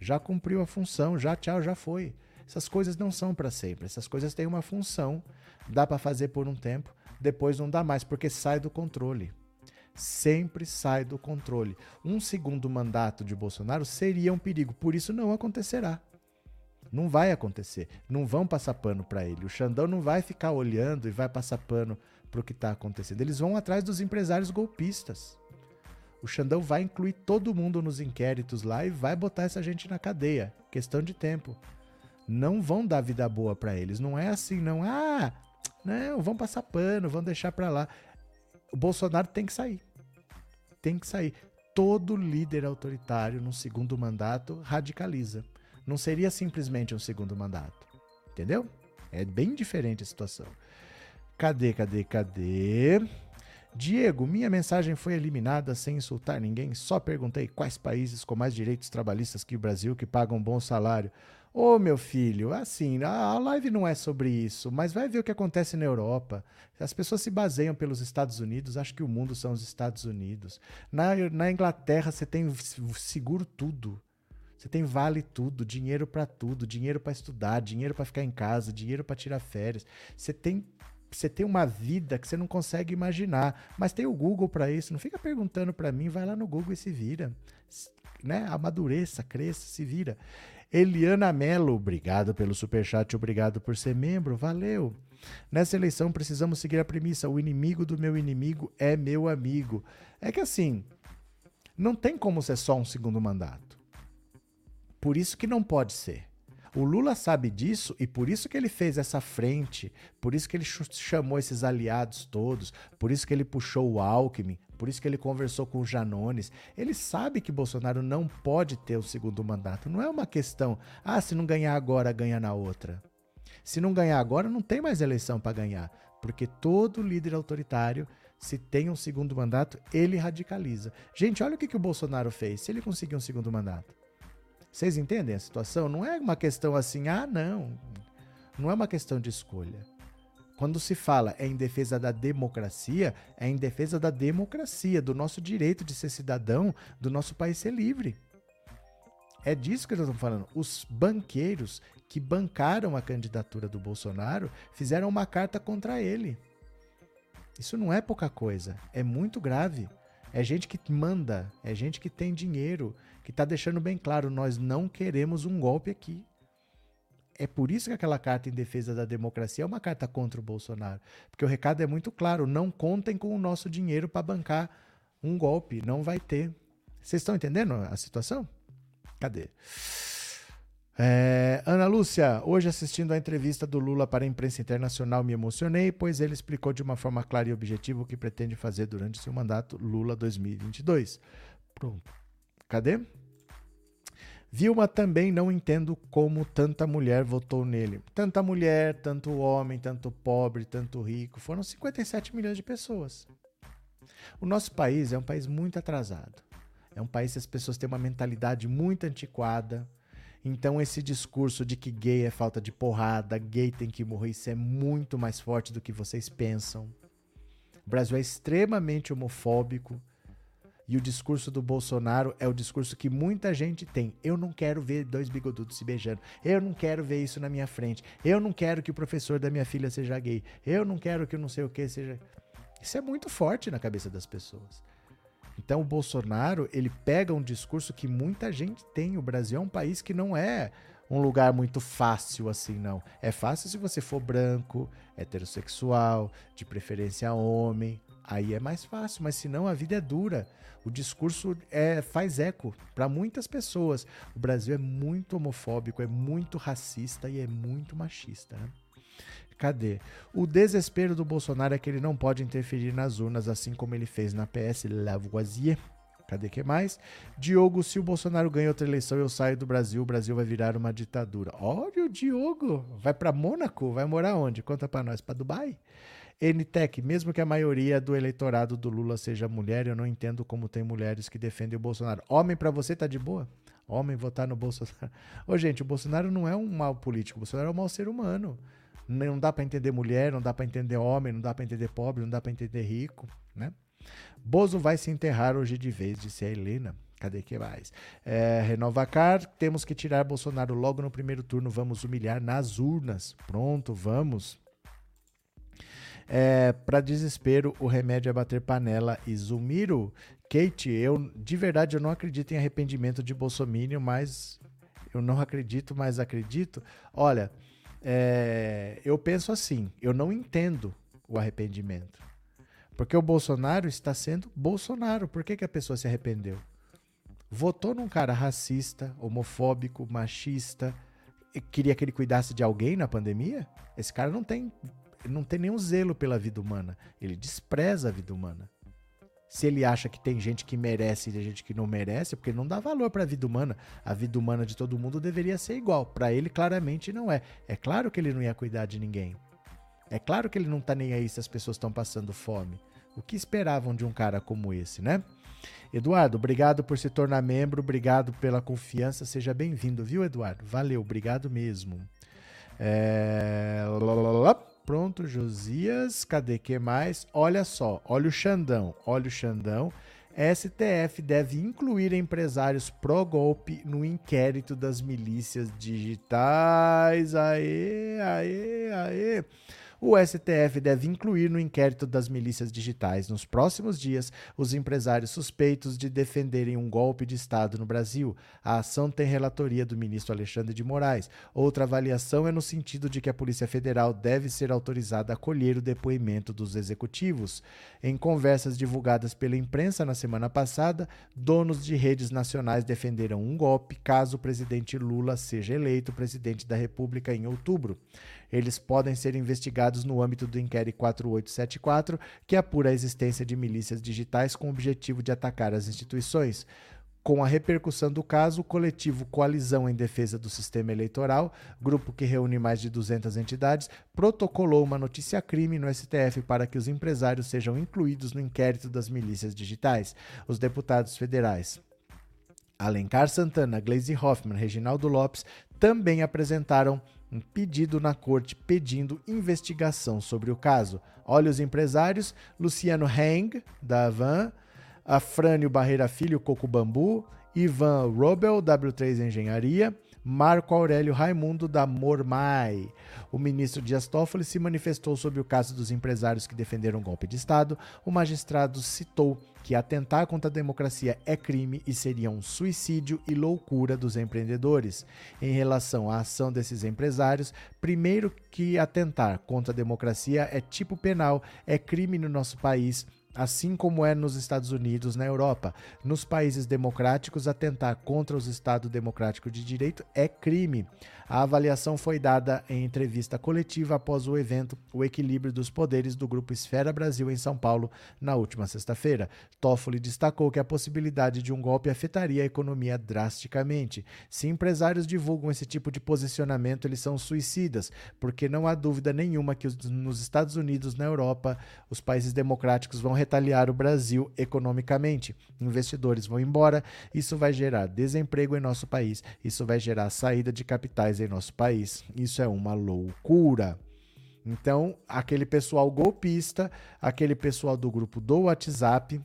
Já cumpriu a função, já tchau, já foi. Essas coisas não são para sempre. Essas coisas têm uma função, dá para fazer por um tempo, depois não dá mais porque sai do controle. Sempre sai do controle. Um segundo mandato de Bolsonaro seria um perigo, por isso não acontecerá. Não vai acontecer. Não vão passar pano para ele. O Xandão não vai ficar olhando e vai passar pano para o que está acontecendo. Eles vão atrás dos empresários golpistas. O Xandão vai incluir todo mundo nos inquéritos lá e vai botar essa gente na cadeia. Questão de tempo. Não vão dar vida boa para eles. Não é assim, não. Ah, não, vão passar pano, vão deixar para lá. O Bolsonaro tem que sair. Tem que sair. Todo líder autoritário no segundo mandato radicaliza. Não seria simplesmente um segundo mandato. Entendeu? É bem diferente a situação. Cadê, cadê, cadê? Diego, minha mensagem foi eliminada sem insultar ninguém. Só perguntei quais países com mais direitos trabalhistas que o Brasil que pagam bom salário. Ô oh, meu filho, assim, a live não é sobre isso, mas vai ver o que acontece na Europa. As pessoas se baseiam pelos Estados Unidos, acham que o mundo são os Estados Unidos. Na, na Inglaterra você tem seguro tudo. Você tem vale tudo, dinheiro para tudo, dinheiro para estudar, dinheiro para ficar em casa, dinheiro para tirar férias. Você tem você tem uma vida que você não consegue imaginar. Mas tem o Google para isso. Não fica perguntando para mim, vai lá no Google e se vira. Né? Amadureça, cresça, se vira. Eliana Mello, obrigado pelo superchat, obrigado por ser membro, valeu. Nessa eleição precisamos seguir a premissa: o inimigo do meu inimigo é meu amigo. É que assim, não tem como ser só um segundo mandato. Por isso que não pode ser. O Lula sabe disso e por isso que ele fez essa frente, por isso que ele chamou esses aliados todos, por isso que ele puxou o Alckmin, por isso que ele conversou com o Janones. Ele sabe que Bolsonaro não pode ter o segundo mandato. Não é uma questão, ah, se não ganhar agora, ganha na outra. Se não ganhar agora, não tem mais eleição para ganhar, porque todo líder autoritário se tem um segundo mandato, ele radicaliza. Gente, olha o que, que o Bolsonaro fez. Se ele conseguir um segundo mandato, vocês entendem a situação? Não é uma questão assim, ah, não. Não é uma questão de escolha. Quando se fala é em defesa da democracia, é em defesa da democracia, do nosso direito de ser cidadão, do nosso país ser livre. É disso que nós estamos falando. Os banqueiros que bancaram a candidatura do Bolsonaro fizeram uma carta contra ele. Isso não é pouca coisa, é muito grave. É gente que manda, é gente que tem dinheiro, que está deixando bem claro: nós não queremos um golpe aqui. É por isso que aquela carta em defesa da democracia é uma carta contra o Bolsonaro. Porque o recado é muito claro: não contem com o nosso dinheiro para bancar um golpe. Não vai ter. Vocês estão entendendo a situação? Cadê? É, Ana Lúcia, hoje assistindo a entrevista do Lula para a imprensa internacional me emocionei, pois ele explicou de uma forma clara e objetiva o que pretende fazer durante seu mandato Lula 2022. Pronto. Cadê? Vilma também não entendo como tanta mulher votou nele. Tanta mulher, tanto homem, tanto pobre, tanto rico. Foram 57 milhões de pessoas. O nosso país é um país muito atrasado. É um país que as pessoas têm uma mentalidade muito antiquada então esse discurso de que gay é falta de porrada, gay tem que morrer, isso é muito mais forte do que vocês pensam. O Brasil é extremamente homofóbico. E o discurso do Bolsonaro é o discurso que muita gente tem. Eu não quero ver dois bigodudos se beijando. Eu não quero ver isso na minha frente. Eu não quero que o professor da minha filha seja gay. Eu não quero que o não sei o que seja. Isso é muito forte na cabeça das pessoas. Então o Bolsonaro, ele pega um discurso que muita gente tem. O Brasil é um país que não é um lugar muito fácil assim, não. É fácil se você for branco, heterossexual, de preferência homem. Aí é mais fácil, mas senão a vida é dura. O discurso é, faz eco para muitas pessoas. O Brasil é muito homofóbico, é muito racista e é muito machista. Né? Cadê? O desespero do Bolsonaro é que ele não pode interferir nas urnas, assim como ele fez na PS Lavoisier. Cadê que mais? Diogo, se o Bolsonaro ganha outra eleição, eu saio do Brasil, o Brasil vai virar uma ditadura. Olha o Diogo, vai para Mônaco, vai morar onde? Conta para nós, para Dubai? NTEC, mesmo que a maioria do eleitorado do Lula seja mulher, eu não entendo como tem mulheres que defendem o Bolsonaro. Homem para você tá de boa? Homem votar no Bolsonaro. Ô, gente, o Bolsonaro não é um mau político, o Bolsonaro é um mau ser humano. Não dá para entender mulher, não dá para entender homem, não dá para entender pobre, não dá para entender rico, né? Bozo vai se enterrar hoje de vez, disse a Helena. Cadê que mais? É, Renovacar, temos que tirar Bolsonaro logo no primeiro turno, vamos humilhar nas urnas. Pronto, vamos. É, para desespero, o remédio é bater panela e Zumiro. Kate, eu de verdade eu não acredito em arrependimento de Bolsonaro, mas eu não acredito, mas acredito. Olha, é, eu penso assim, eu não entendo o arrependimento. Porque o Bolsonaro está sendo Bolsonaro. Por que, que a pessoa se arrependeu? Votou num cara racista, homofóbico, machista, queria que ele cuidasse de alguém na pandemia? Esse cara não tem, não tem nenhum zelo pela vida humana. Ele despreza a vida humana. Se ele acha que tem gente que merece e tem gente que não merece, é porque não dá valor para a vida humana. A vida humana de todo mundo deveria ser igual. Para ele, claramente, não é. É claro que ele não ia cuidar de ninguém. É claro que ele não tá nem aí se as pessoas estão passando fome. O que esperavam de um cara como esse, né? Eduardo, obrigado por se tornar membro, obrigado pela confiança, seja bem-vindo, viu, Eduardo? Valeu, obrigado mesmo. É... Pronto, Josias. Cadê que mais? Olha só, olha o Xandão, olha o Xandão. STF deve incluir empresários pró-golpe no inquérito das milícias digitais. Aê, aê, aê o STF deve incluir no inquérito das milícias digitais nos próximos dias os empresários suspeitos de defenderem um golpe de Estado no Brasil. A ação tem relatoria do ministro Alexandre de Moraes. Outra avaliação é no sentido de que a Polícia Federal deve ser autorizada a colher o depoimento dos executivos. Em conversas divulgadas pela imprensa na semana passada, donos de redes nacionais defenderam um golpe caso o presidente Lula seja eleito presidente da República em outubro. Eles podem ser investigados no âmbito do inquérito 4874, que apura a existência de milícias digitais com o objetivo de atacar as instituições. Com a repercussão do caso, o coletivo Coalizão em Defesa do Sistema Eleitoral, grupo que reúne mais de 200 entidades, protocolou uma notícia-crime no STF para que os empresários sejam incluídos no inquérito das milícias digitais. Os deputados federais Alencar Santana, Gleisi Hoffmann, Reginaldo Lopes também apresentaram um pedido na corte pedindo investigação sobre o caso. Olha os empresários: Luciano Heng, da Avan, Afrânio Barreira Filho, Coco Bambu, Ivan Robel, W3 Engenharia, Marco Aurélio Raimundo da Mormai. O ministro Dias Toffoli se manifestou sobre o caso dos empresários que defenderam o golpe de Estado. O magistrado citou que atentar contra a democracia é crime e seria um suicídio e loucura dos empreendedores. Em relação à ação desses empresários, primeiro que atentar contra a democracia é tipo penal, é crime no nosso país assim como é nos Estados Unidos, na Europa. Nos países democráticos, atentar contra os Estados democráticos de direito é crime. A avaliação foi dada em entrevista coletiva após o evento O Equilíbrio dos Poderes do Grupo Esfera Brasil em São Paulo, na última sexta-feira. Toffoli destacou que a possibilidade de um golpe afetaria a economia drasticamente. Se empresários divulgam esse tipo de posicionamento, eles são suicidas, porque não há dúvida nenhuma que nos Estados Unidos, na Europa, os países democráticos vão retaliar o Brasil economicamente. Investidores vão embora, isso vai gerar desemprego em nosso país, isso vai gerar saída de capitais em nosso país. Isso é uma loucura. Então, aquele pessoal golpista, aquele pessoal do grupo do WhatsApp,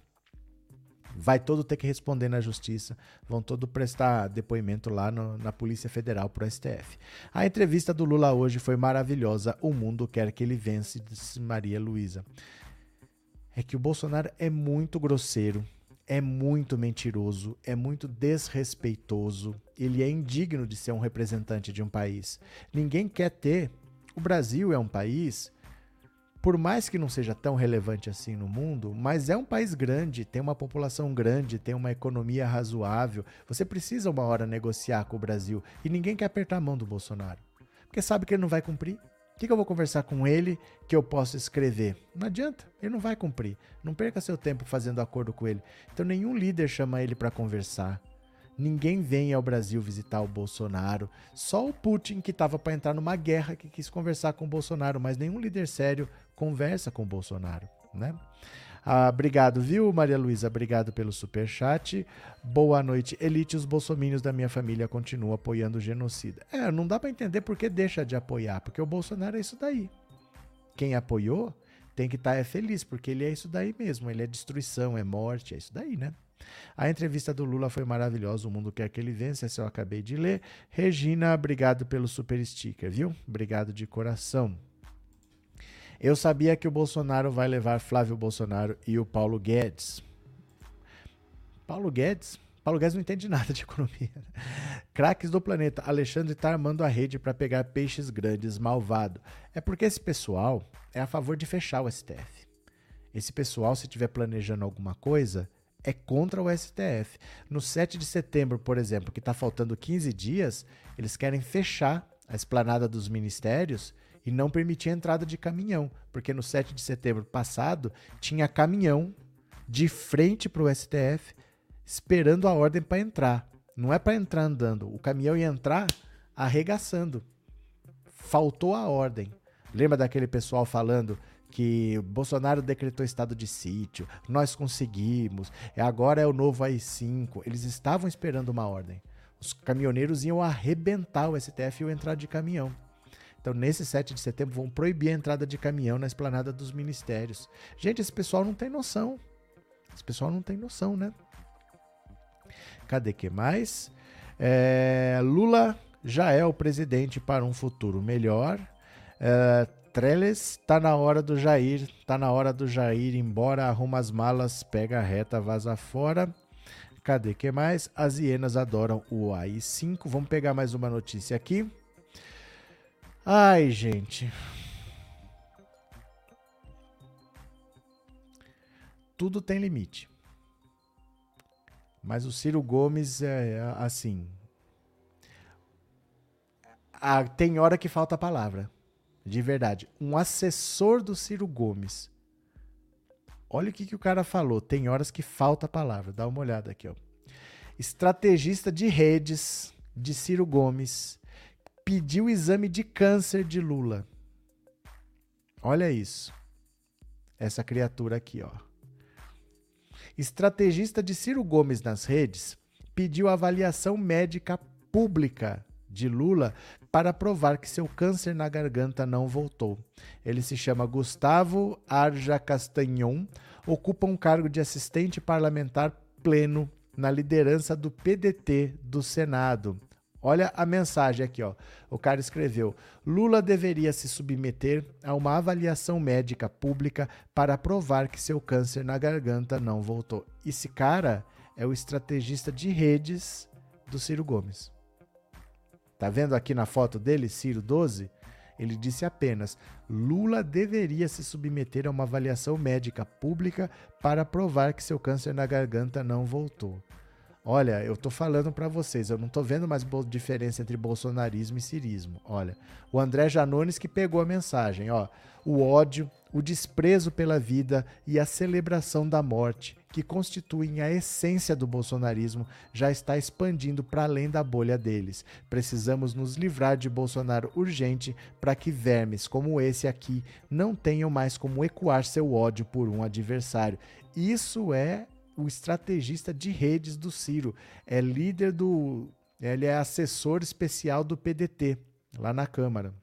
vai todo ter que responder na justiça, vão todo prestar depoimento lá no, na Polícia Federal para o STF. A entrevista do Lula hoje foi maravilhosa. O mundo quer que ele vence, disse Maria Luísa é que o Bolsonaro é muito grosseiro, é muito mentiroso, é muito desrespeitoso, ele é indigno de ser um representante de um país. Ninguém quer ter. O Brasil é um país, por mais que não seja tão relevante assim no mundo, mas é um país grande, tem uma população grande, tem uma economia razoável. Você precisa uma hora negociar com o Brasil e ninguém quer apertar a mão do Bolsonaro, porque sabe que ele não vai cumprir. O que, que eu vou conversar com ele que eu posso escrever? Não adianta, ele não vai cumprir. Não perca seu tempo fazendo acordo com ele. Então nenhum líder chama ele para conversar. Ninguém vem ao Brasil visitar o Bolsonaro. Só o Putin, que estava para entrar numa guerra, que quis conversar com o Bolsonaro, mas nenhum líder sério conversa com o Bolsonaro, né? Ah, obrigado, viu, Maria Luísa? Obrigado pelo super chat. Boa noite. Elite, os bolsomínios da minha família continuam apoiando o genocida. É, não dá para entender por que deixa de apoiar, porque o Bolsonaro é isso daí. Quem apoiou tem que estar tá, é feliz, porque ele é isso daí mesmo. Ele é destruição, é morte, é isso daí, né? A entrevista do Lula foi maravilhosa. O mundo quer que ele vença. Essa eu acabei de ler. Regina, obrigado pelo super sticker, viu? Obrigado de coração. Eu sabia que o Bolsonaro vai levar Flávio Bolsonaro e o Paulo Guedes. Paulo Guedes? Paulo Guedes não entende nada de economia. Craques do planeta. Alexandre está armando a rede para pegar peixes grandes, malvado. É porque esse pessoal é a favor de fechar o STF. Esse pessoal, se estiver planejando alguma coisa, é contra o STF. No 7 de setembro, por exemplo, que está faltando 15 dias, eles querem fechar a esplanada dos ministérios e não permitia entrada de caminhão, porque no 7 de setembro passado tinha caminhão de frente para o STF esperando a ordem para entrar. Não é para entrar andando, o caminhão ia entrar arregaçando. Faltou a ordem. Lembra daquele pessoal falando que Bolsonaro decretou estado de sítio, nós conseguimos, agora é o novo AI-5. Eles estavam esperando uma ordem. Os caminhoneiros iam arrebentar o STF e iam entrar de caminhão. Então, nesse 7 de setembro, vão proibir a entrada de caminhão na esplanada dos ministérios. Gente, esse pessoal não tem noção. Esse pessoal não tem noção, né? Cadê que mais? É, Lula já é o presidente para um futuro melhor. É, Trellis, tá na hora do Jair, tá na hora do Jair ir embora, arruma as malas, pega a reta, vaza fora. Cadê que mais? As hienas adoram o AI-5. Vamos pegar mais uma notícia aqui. Ai, gente. Tudo tem limite. Mas o Ciro Gomes é assim. Ah, tem hora que falta a palavra. De verdade. Um assessor do Ciro Gomes. Olha o que, que o cara falou. Tem horas que falta a palavra. Dá uma olhada aqui, ó. Estrategista de redes de Ciro Gomes pediu exame de câncer de Lula. Olha isso. Essa criatura aqui, ó. Estrategista de Ciro Gomes nas redes pediu avaliação médica pública de Lula para provar que seu câncer na garganta não voltou. Ele se chama Gustavo Arja Castagnon, ocupa um cargo de assistente parlamentar pleno na liderança do PDT do Senado. Olha a mensagem aqui, ó. O cara escreveu: Lula deveria se submeter a uma avaliação médica pública para provar que seu câncer na garganta não voltou. Esse cara é o estrategista de redes do Ciro Gomes. Tá vendo aqui na foto dele, Ciro 12? Ele disse apenas: Lula deveria se submeter a uma avaliação médica pública para provar que seu câncer na garganta não voltou. Olha, eu tô falando para vocês, eu não tô vendo mais diferença entre bolsonarismo e cirismo. Olha, o André Janones que pegou a mensagem, ó, o ódio, o desprezo pela vida e a celebração da morte, que constituem a essência do bolsonarismo, já está expandindo para além da bolha deles. Precisamos nos livrar de Bolsonaro urgente para que vermes como esse aqui não tenham mais como ecoar seu ódio por um adversário. Isso é o estrategista de redes do Ciro. É líder do. Ele é assessor especial do PDT, lá na Câmara.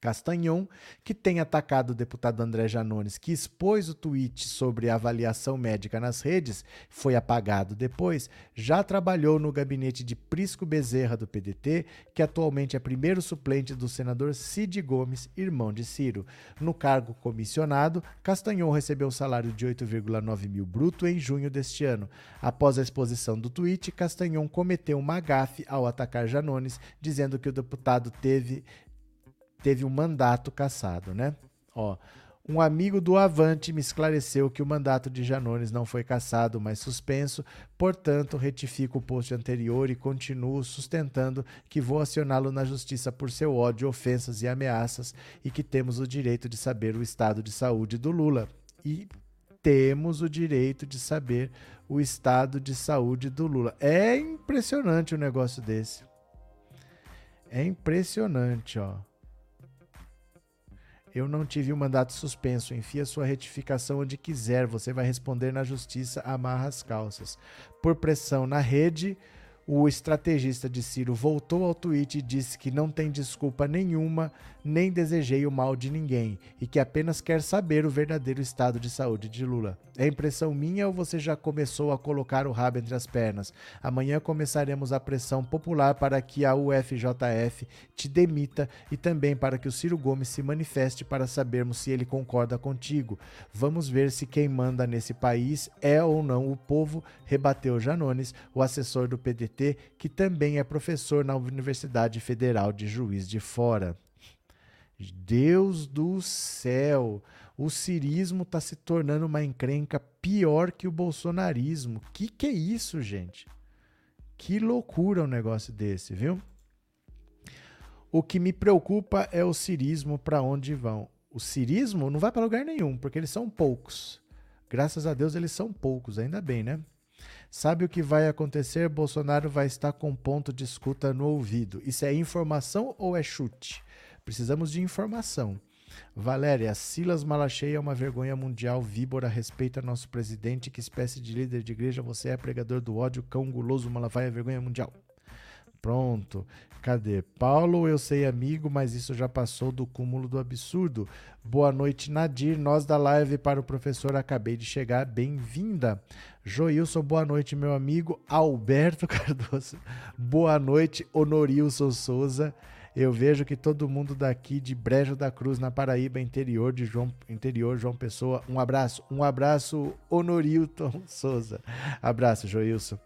Castanhon, que tem atacado o deputado André Janones, que expôs o tweet sobre avaliação médica nas redes, foi apagado depois, já trabalhou no gabinete de Prisco Bezerra do PDT, que atualmente é primeiro suplente do senador Cid Gomes, irmão de Ciro. No cargo comissionado, Castanhon recebeu um salário de 8,9 mil bruto em junho deste ano. Após a exposição do tweet, Castanhon cometeu uma gafe ao atacar Janones, dizendo que o deputado teve teve um mandato cassado, né? Ó, um amigo do Avante me esclareceu que o mandato de Janones não foi cassado, mas suspenso, portanto, retifico o post anterior e continuo sustentando que vou acioná-lo na justiça por seu ódio, ofensas e ameaças e que temos o direito de saber o estado de saúde do Lula. E temos o direito de saber o estado de saúde do Lula. É impressionante um negócio desse. É impressionante, ó. Eu não tive o um mandato suspenso. Enfia sua retificação onde quiser. Você vai responder na justiça, amarra as calças. Por pressão na rede, o estrategista de Ciro voltou ao tweet e disse que não tem desculpa nenhuma, nem desejei o mal de ninguém e que apenas quer saber o verdadeiro estado de saúde de Lula. É impressão minha ou você já começou a colocar o rabo entre as pernas? Amanhã começaremos a pressão popular para que a UFJF te demita e também para que o Ciro Gomes se manifeste para sabermos se ele concorda contigo. Vamos ver se quem manda nesse país é ou não o povo, rebateu Janones, o assessor do PDT, que também é professor na Universidade Federal de Juiz de Fora. Deus do céu! o cirismo está se tornando uma encrenca pior que o bolsonarismo. Que que é isso, gente? Que loucura um negócio desse, viu? O que me preocupa é o cirismo para onde vão. O cirismo não vai para lugar nenhum, porque eles são poucos. Graças a Deus eles são poucos, ainda bem, né? Sabe o que vai acontecer? Bolsonaro vai estar com ponto de escuta no ouvido. Isso é informação ou é chute? Precisamos de informação. Valéria, Silas Malacheia é uma vergonha mundial. Víbora, respeita nosso presidente. Que espécie de líder de igreja você é? Pregador do ódio, cão guloso, Malafaia, vergonha mundial. Pronto. Cadê? Paulo, eu sei amigo, mas isso já passou do cúmulo do absurdo. Boa noite, Nadir. Nós da live para o professor acabei de chegar. Bem-vinda. Joilson, boa noite, meu amigo. Alberto Cardoso. Boa noite, Honorilson Souza. Eu vejo que todo mundo daqui de Brejo da Cruz, na Paraíba, interior de João, interior João Pessoa. Um abraço, um abraço, Honorilton Souza. Abraço, Joilson.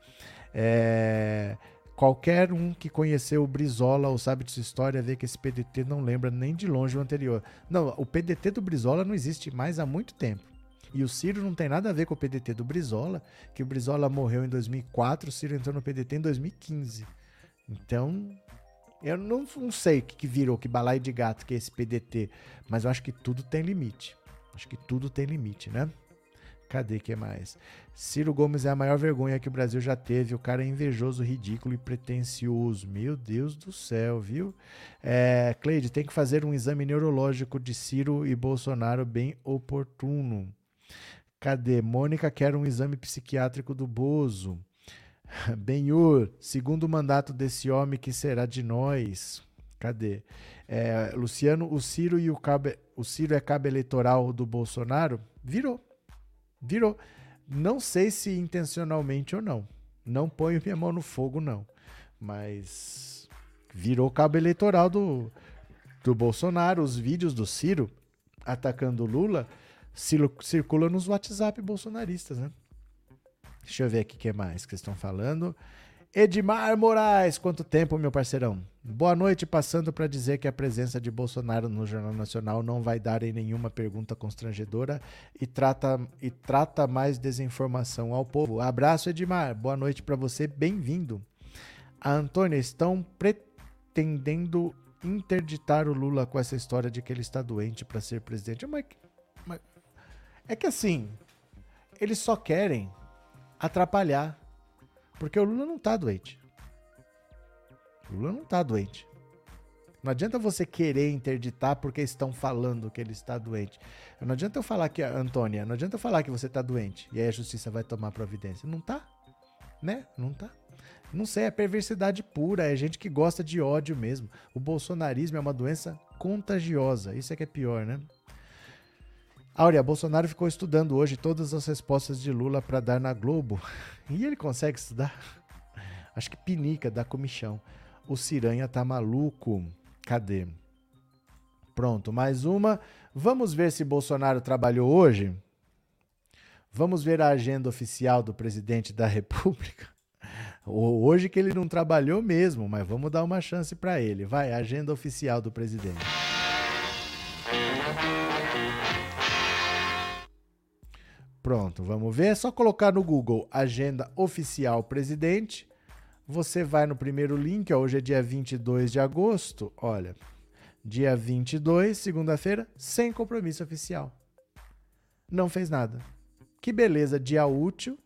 É, qualquer um que conheceu o Brizola ou sabe de sua história vê que esse PDT não lembra nem de longe o anterior. Não, o PDT do Brizola não existe mais há muito tempo. E o Ciro não tem nada a ver com o PDT do Brizola, que o Brizola morreu em 2004, o Ciro entrou no PDT em 2015. Então, eu não, não sei o que, que virou, que balaio de gato que é esse PDT, mas eu acho que tudo tem limite. Acho que tudo tem limite, né? Cadê que mais? Ciro Gomes é a maior vergonha que o Brasil já teve. O cara é invejoso, ridículo e pretencioso. Meu Deus do céu, viu? É, Cleide, tem que fazer um exame neurológico de Ciro e Bolsonaro bem oportuno. Cadê? Mônica quer um exame psiquiátrico do Bozo. Benhur, segundo mandato desse homem que será de nós. Cadê? É, Luciano, o Ciro e o cabo, o Ciro é cabo eleitoral do Bolsonaro? Virou. Virou. Não sei se intencionalmente ou não. Não ponho minha mão no fogo, não. Mas virou cabo eleitoral do, do Bolsonaro. Os vídeos do Ciro atacando Lula circulam nos WhatsApp bolsonaristas, né? Deixa eu ver aqui o que mais que estão falando. Edmar Moraes, quanto tempo, meu parceirão? Boa noite, passando para dizer que a presença de Bolsonaro no Jornal Nacional não vai dar em nenhuma pergunta constrangedora e trata, e trata mais desinformação ao povo. Abraço, Edmar. Boa noite para você, bem-vindo. A Antônia, estão pretendendo interditar o Lula com essa história de que ele está doente para ser presidente. Mas, mas, é que assim, eles só querem atrapalhar porque o Lula não está doente. Lula não está doente. Não adianta você querer interditar porque estão falando que ele está doente. Não adianta eu falar que, Antônia, não adianta eu falar que você está doente e aí a justiça vai tomar providência. Não tá, né? Não tá. Não sei, é perversidade pura, é gente que gosta de ódio mesmo. O bolsonarismo é uma doença contagiosa. Isso é que é pior, né? Áurea, Bolsonaro ficou estudando hoje todas as respostas de Lula para dar na Globo. E ele consegue estudar? Acho que pinica, dá comichão. O Ciranha tá maluco. Cadê? Pronto, mais uma. Vamos ver se Bolsonaro trabalhou hoje? Vamos ver a agenda oficial do presidente da República. Hoje que ele não trabalhou mesmo, mas vamos dar uma chance para ele. Vai, agenda oficial do presidente. Pronto, vamos ver. É só colocar no Google Agenda Oficial Presidente. Você vai no primeiro link, ó, hoje é dia 22 de agosto. Olha, dia 22, segunda-feira, sem compromisso oficial. Não fez nada. Que beleza, dia útil.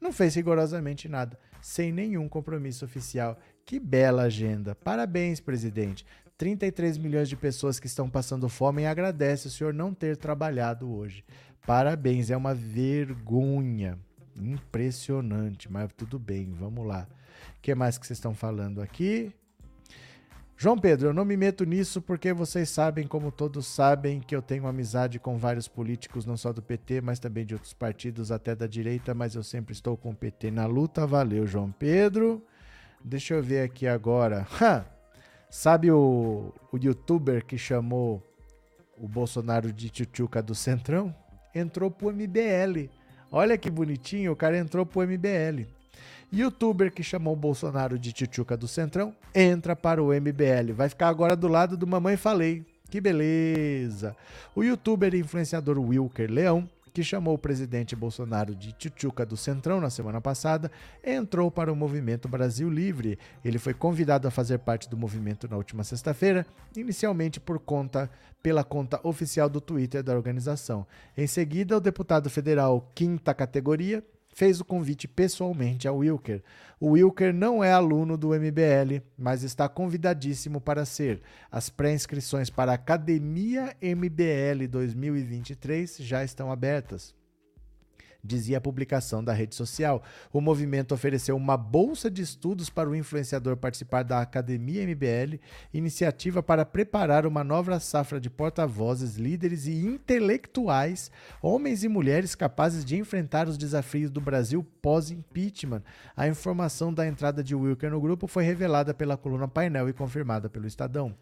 Não fez rigorosamente nada, sem nenhum compromisso oficial. Que bela agenda. Parabéns, presidente. 33 milhões de pessoas que estão passando fome e agradece o senhor não ter trabalhado hoje. Parabéns, é uma vergonha. Impressionante, mas tudo bem, vamos lá. Que mais que vocês estão falando aqui? João Pedro, eu não me meto nisso porque vocês sabem, como todos sabem, que eu tenho amizade com vários políticos, não só do PT, mas também de outros partidos, até da direita, mas eu sempre estou com o PT na luta. Valeu, João Pedro. Deixa eu ver aqui agora. Ha! Sabe o, o youtuber que chamou o Bolsonaro de tchutchuca do Centrão? entrou pro MBL. Olha que bonitinho, o cara entrou pro MBL. Youtuber que chamou o Bolsonaro de tchutchuca do Centrão entra para o MBL. Vai ficar agora do lado do Mamãe Falei. Que beleza! O youtuber e influenciador Wilker Leão que chamou o presidente Bolsonaro de tchutchuca do Centrão na semana passada, entrou para o movimento Brasil Livre. Ele foi convidado a fazer parte do movimento na última sexta-feira, inicialmente por conta pela conta oficial do Twitter da organização. Em seguida, o deputado federal quinta categoria fez o convite pessoalmente ao Wilker. O Wilker não é aluno do MBL, mas está convidadíssimo para ser. As pré-inscrições para a Academia MBL 2023 já estão abertas dizia a publicação da rede social. O movimento ofereceu uma bolsa de estudos para o influenciador participar da Academia MBL, iniciativa para preparar uma nova safra de porta-vozes, líderes e intelectuais, homens e mulheres capazes de enfrentar os desafios do Brasil pós-impeachment. A informação da entrada de Wilker no grupo foi revelada pela coluna Painel e confirmada pelo Estadão.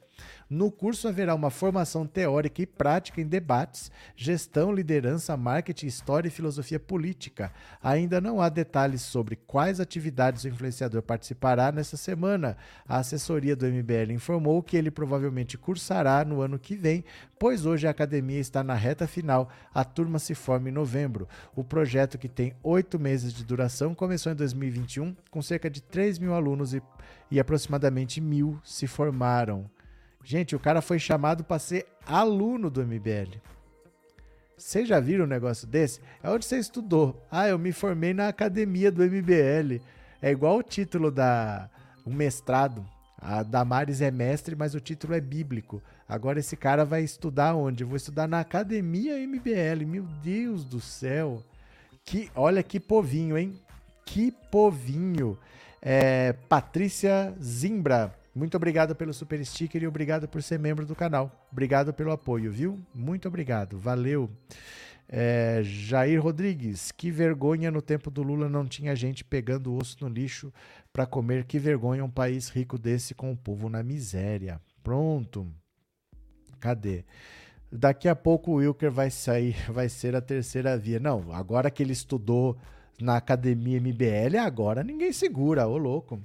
No curso haverá uma formação teórica e prática em debates, gestão, liderança, marketing, história e filosofia política. Ainda não há detalhes sobre quais atividades o influenciador participará nessa semana. A assessoria do MBL informou que ele provavelmente cursará no ano que vem, pois hoje a academia está na reta final. A turma se forma em novembro. O projeto, que tem oito meses de duração, começou em 2021 com cerca de 3 mil alunos e, e aproximadamente mil se formaram. Gente, o cara foi chamado para ser aluno do MBL. Vocês já viram um negócio desse? É onde você estudou. Ah, eu me formei na academia do MBL. É igual o título da um mestrado. A Damares é mestre, mas o título é bíblico. Agora esse cara vai estudar onde? Eu vou estudar na academia MBL. Meu Deus do céu. Que, olha que povinho, hein? Que povinho. É, Patrícia Zimbra. Muito obrigado pelo super sticker e obrigado por ser membro do canal. Obrigado pelo apoio, viu? Muito obrigado. Valeu. É, Jair Rodrigues, que vergonha no tempo do Lula não tinha gente pegando osso no lixo para comer. Que vergonha um país rico desse com o povo na miséria. Pronto. Cadê? Daqui a pouco o Wilker vai sair, vai ser a terceira via. Não, agora que ele estudou na academia MBL, agora ninguém segura, ô louco.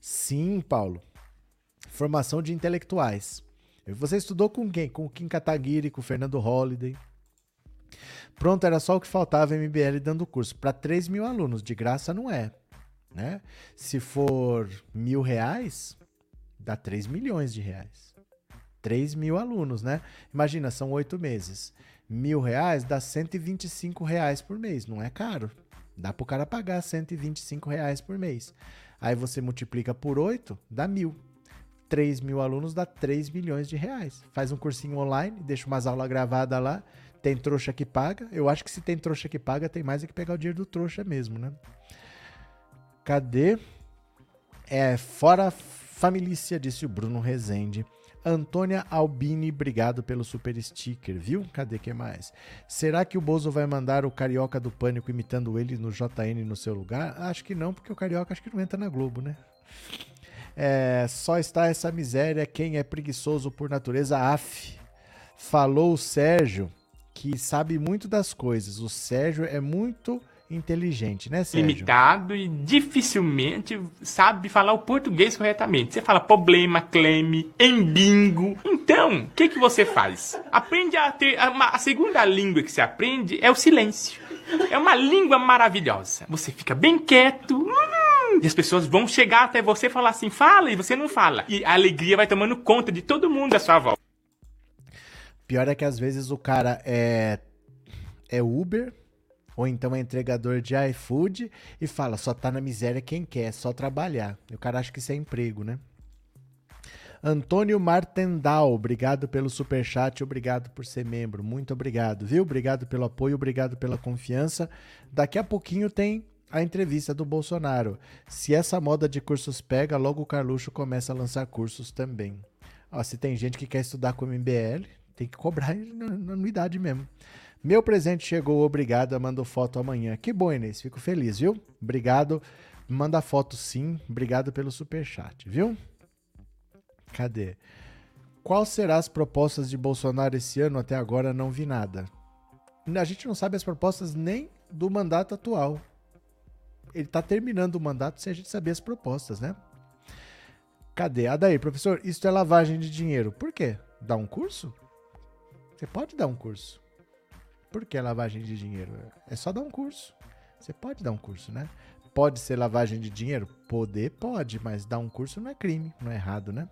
Sim, Paulo. Formação de intelectuais. Você estudou com quem? Com o Kim Kataguiri, com o Fernando Holliday. Pronto, era só o que faltava MBL dando curso. Para 3 mil alunos, de graça não é. Né? Se for mil reais, dá 3 milhões de reais. 3 mil alunos, né? Imagina, são oito meses. Mil reais dá 125 reais por mês. Não é caro. Dá para o cara pagar 125 reais por mês. Aí você multiplica por 8, dá mil. 3 mil alunos dá 3 milhões de reais. Faz um cursinho online, deixa umas aulas gravadas lá. Tem trouxa que paga. Eu acho que se tem trouxa que paga, tem mais é que pegar o dinheiro do trouxa mesmo, né? Cadê? É, fora família, disse o Bruno Rezende. Antônia Albini, obrigado pelo super sticker, viu? Cadê que mais? Será que o Bozo vai mandar o Carioca do Pânico imitando ele no JN no seu lugar? Acho que não, porque o Carioca acho que não entra na Globo, né? É, só está essa miséria quem é preguiçoso por natureza, af. Falou o Sérgio, que sabe muito das coisas. O Sérgio é muito inteligente, né, Sérgio? Limitado e dificilmente sabe falar o português corretamente. Você fala problema, cleme, embingo. Então, o que, que você faz? Aprende a ter. A, a segunda língua que você aprende é o silêncio. É uma língua maravilhosa. Você fica bem quieto. Hum, e as pessoas vão chegar até você e falar assim, fala, e você não fala. E a alegria vai tomando conta de todo mundo à sua volta. Pior é que às vezes o cara é, é Uber, ou então é entregador de iFood e fala, só tá na miséria quem quer, é só trabalhar. E o cara acha que isso é emprego, né? Antônio Martendal, obrigado pelo super chat, obrigado por ser membro, muito obrigado, viu? Obrigado pelo apoio, obrigado pela confiança. Daqui a pouquinho tem a entrevista do Bolsonaro. Se essa moda de cursos pega, logo o Carluxo começa a lançar cursos também. Ó, se tem gente que quer estudar com MBL, tem que cobrar anuidade mesmo. Meu presente chegou, obrigado. Mando foto amanhã. Que bom, Inês. Fico feliz, viu? Obrigado. Manda foto sim. Obrigado pelo super chat, viu? Cadê? Qual serão as propostas de Bolsonaro esse ano? Até agora não vi nada. A gente não sabe as propostas nem do mandato atual. Ele está terminando o mandato sem a gente saber as propostas, né? Cadê? Adair, professor, isso é lavagem de dinheiro. Por quê? Dá um curso? Você pode dar um curso. Por que lavagem de dinheiro? É só dar um curso. Você pode dar um curso, né? Pode ser lavagem de dinheiro? Poder pode, mas dar um curso não é crime, não é errado, né?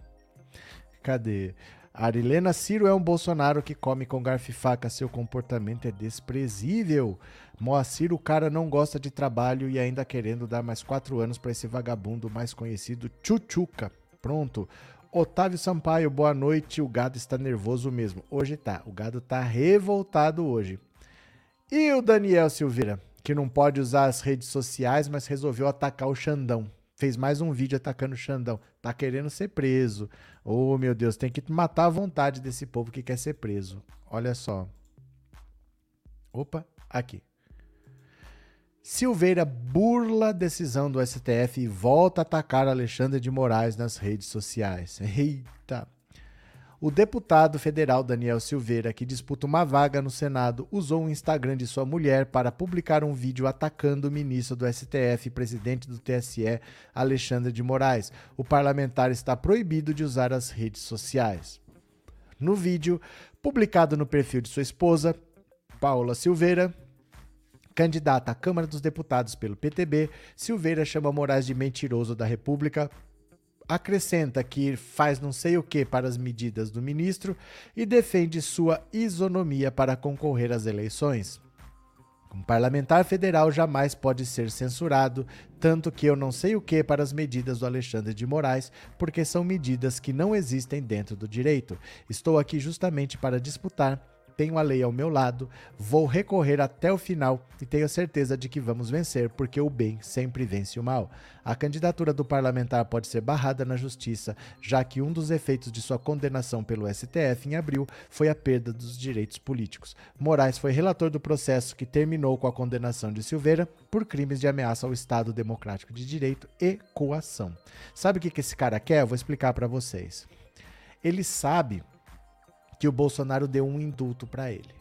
Cadê? Arilena Ciro é um Bolsonaro que come com garfo e faca. Seu comportamento é desprezível. Moacir, o cara não gosta de trabalho e ainda querendo dar mais quatro anos para esse vagabundo mais conhecido, Chuchuca. Pronto. Otávio Sampaio, boa noite. O gado está nervoso mesmo. Hoje tá. O gado tá revoltado hoje. E o Daniel Silveira, que não pode usar as redes sociais, mas resolveu atacar o Xandão. Fez mais um vídeo atacando o Xandão. Tá querendo ser preso. Oh, meu Deus, tem que matar a vontade desse povo que quer ser preso. Olha só. Opa, aqui. Silveira burla a decisão do STF e volta a atacar Alexandre de Moraes nas redes sociais. Eita! O deputado federal Daniel Silveira, que disputa uma vaga no Senado, usou o Instagram de sua mulher para publicar um vídeo atacando o ministro do STF e presidente do TSE, Alexandre de Moraes. O parlamentar está proibido de usar as redes sociais. No vídeo, publicado no perfil de sua esposa, Paula Silveira, candidata à Câmara dos Deputados pelo PTB, Silveira chama Moraes de mentiroso da República, acrescenta que faz não sei o que para as medidas do ministro e defende sua isonomia para concorrer às eleições. Um parlamentar federal jamais pode ser censurado, tanto que eu não sei o que para as medidas do Alexandre de Moraes, porque são medidas que não existem dentro do direito. Estou aqui justamente para disputar tenho a lei ao meu lado, vou recorrer até o final e tenho certeza de que vamos vencer, porque o bem sempre vence o mal. A candidatura do parlamentar pode ser barrada na justiça, já que um dos efeitos de sua condenação pelo STF em abril foi a perda dos direitos políticos. Moraes foi relator do processo que terminou com a condenação de Silveira por crimes de ameaça ao Estado Democrático de Direito e coação. Sabe o que esse cara quer? Eu vou explicar para vocês. Ele sabe que o Bolsonaro deu um indulto para ele.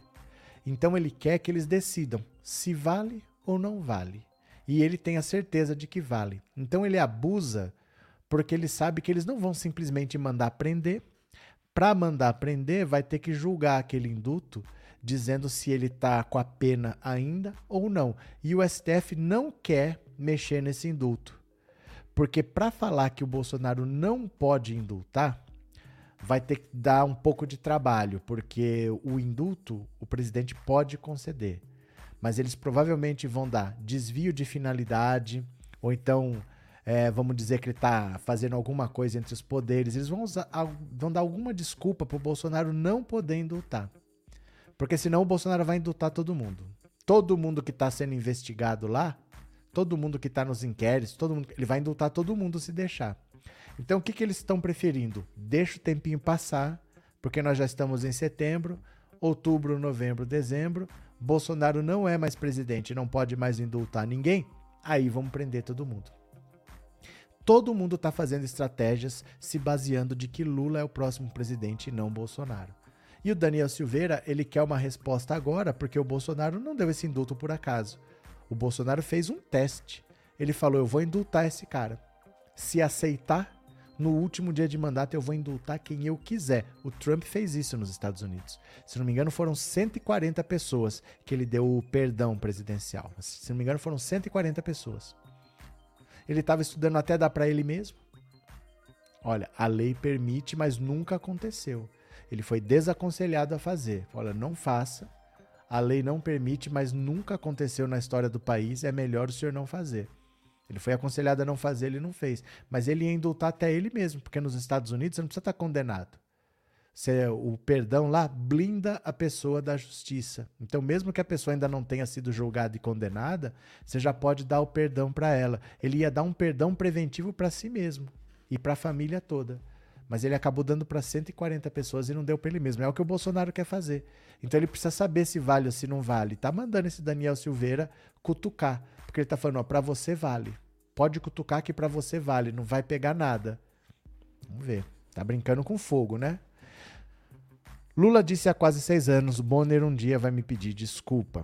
Então ele quer que eles decidam se vale ou não vale. E ele tem a certeza de que vale. Então ele abusa porque ele sabe que eles não vão simplesmente mandar prender. Para mandar prender, vai ter que julgar aquele indulto dizendo se ele está com a pena ainda ou não. E o STF não quer mexer nesse indulto. Porque para falar que o Bolsonaro não pode indultar, vai ter que dar um pouco de trabalho, porque o indulto o presidente pode conceder, mas eles provavelmente vão dar desvio de finalidade, ou então é, vamos dizer que ele está fazendo alguma coisa entre os poderes, eles vão, usar, vão dar alguma desculpa para o Bolsonaro não poder indultar. Porque senão o Bolsonaro vai indultar todo mundo. Todo mundo que está sendo investigado lá, todo mundo que está nos inquéritos, todo mundo, ele vai indultar todo mundo se deixar. Então, o que, que eles estão preferindo? Deixa o tempinho passar, porque nós já estamos em setembro, outubro, novembro, dezembro. Bolsonaro não é mais presidente, não pode mais indultar ninguém. Aí vamos prender todo mundo. Todo mundo está fazendo estratégias se baseando de que Lula é o próximo presidente e não Bolsonaro. E o Daniel Silveira, ele quer uma resposta agora, porque o Bolsonaro não deu esse indulto por acaso. O Bolsonaro fez um teste. Ele falou: Eu vou indultar esse cara. Se aceitar, no último dia de mandato eu vou indultar quem eu quiser. O Trump fez isso nos Estados Unidos. Se não me engano, foram 140 pessoas que ele deu o perdão presidencial. Se não me engano, foram 140 pessoas. Ele estava estudando até dar para ele mesmo. Olha, a lei permite, mas nunca aconteceu. Ele foi desaconselhado a fazer. Olha, não faça. A lei não permite, mas nunca aconteceu na história do país. É melhor o senhor não fazer. Ele foi aconselhado a não fazer, ele não fez. Mas ele ia indultar até ele mesmo, porque nos Estados Unidos você não precisa estar condenado. Você, o perdão lá blinda a pessoa da justiça. Então, mesmo que a pessoa ainda não tenha sido julgada e condenada, você já pode dar o perdão para ela. Ele ia dar um perdão preventivo para si mesmo e para a família toda. Mas ele acabou dando para 140 pessoas e não deu para ele mesmo. É o que o Bolsonaro quer fazer. Então ele precisa saber se vale ou se não vale. Tá mandando esse Daniel Silveira cutucar. Porque ele tá falando, ó, pra você vale. Pode cutucar que para você vale, não vai pegar nada. Vamos ver. Tá brincando com fogo, né? Lula disse há quase seis anos: Bonner um dia vai me pedir desculpa.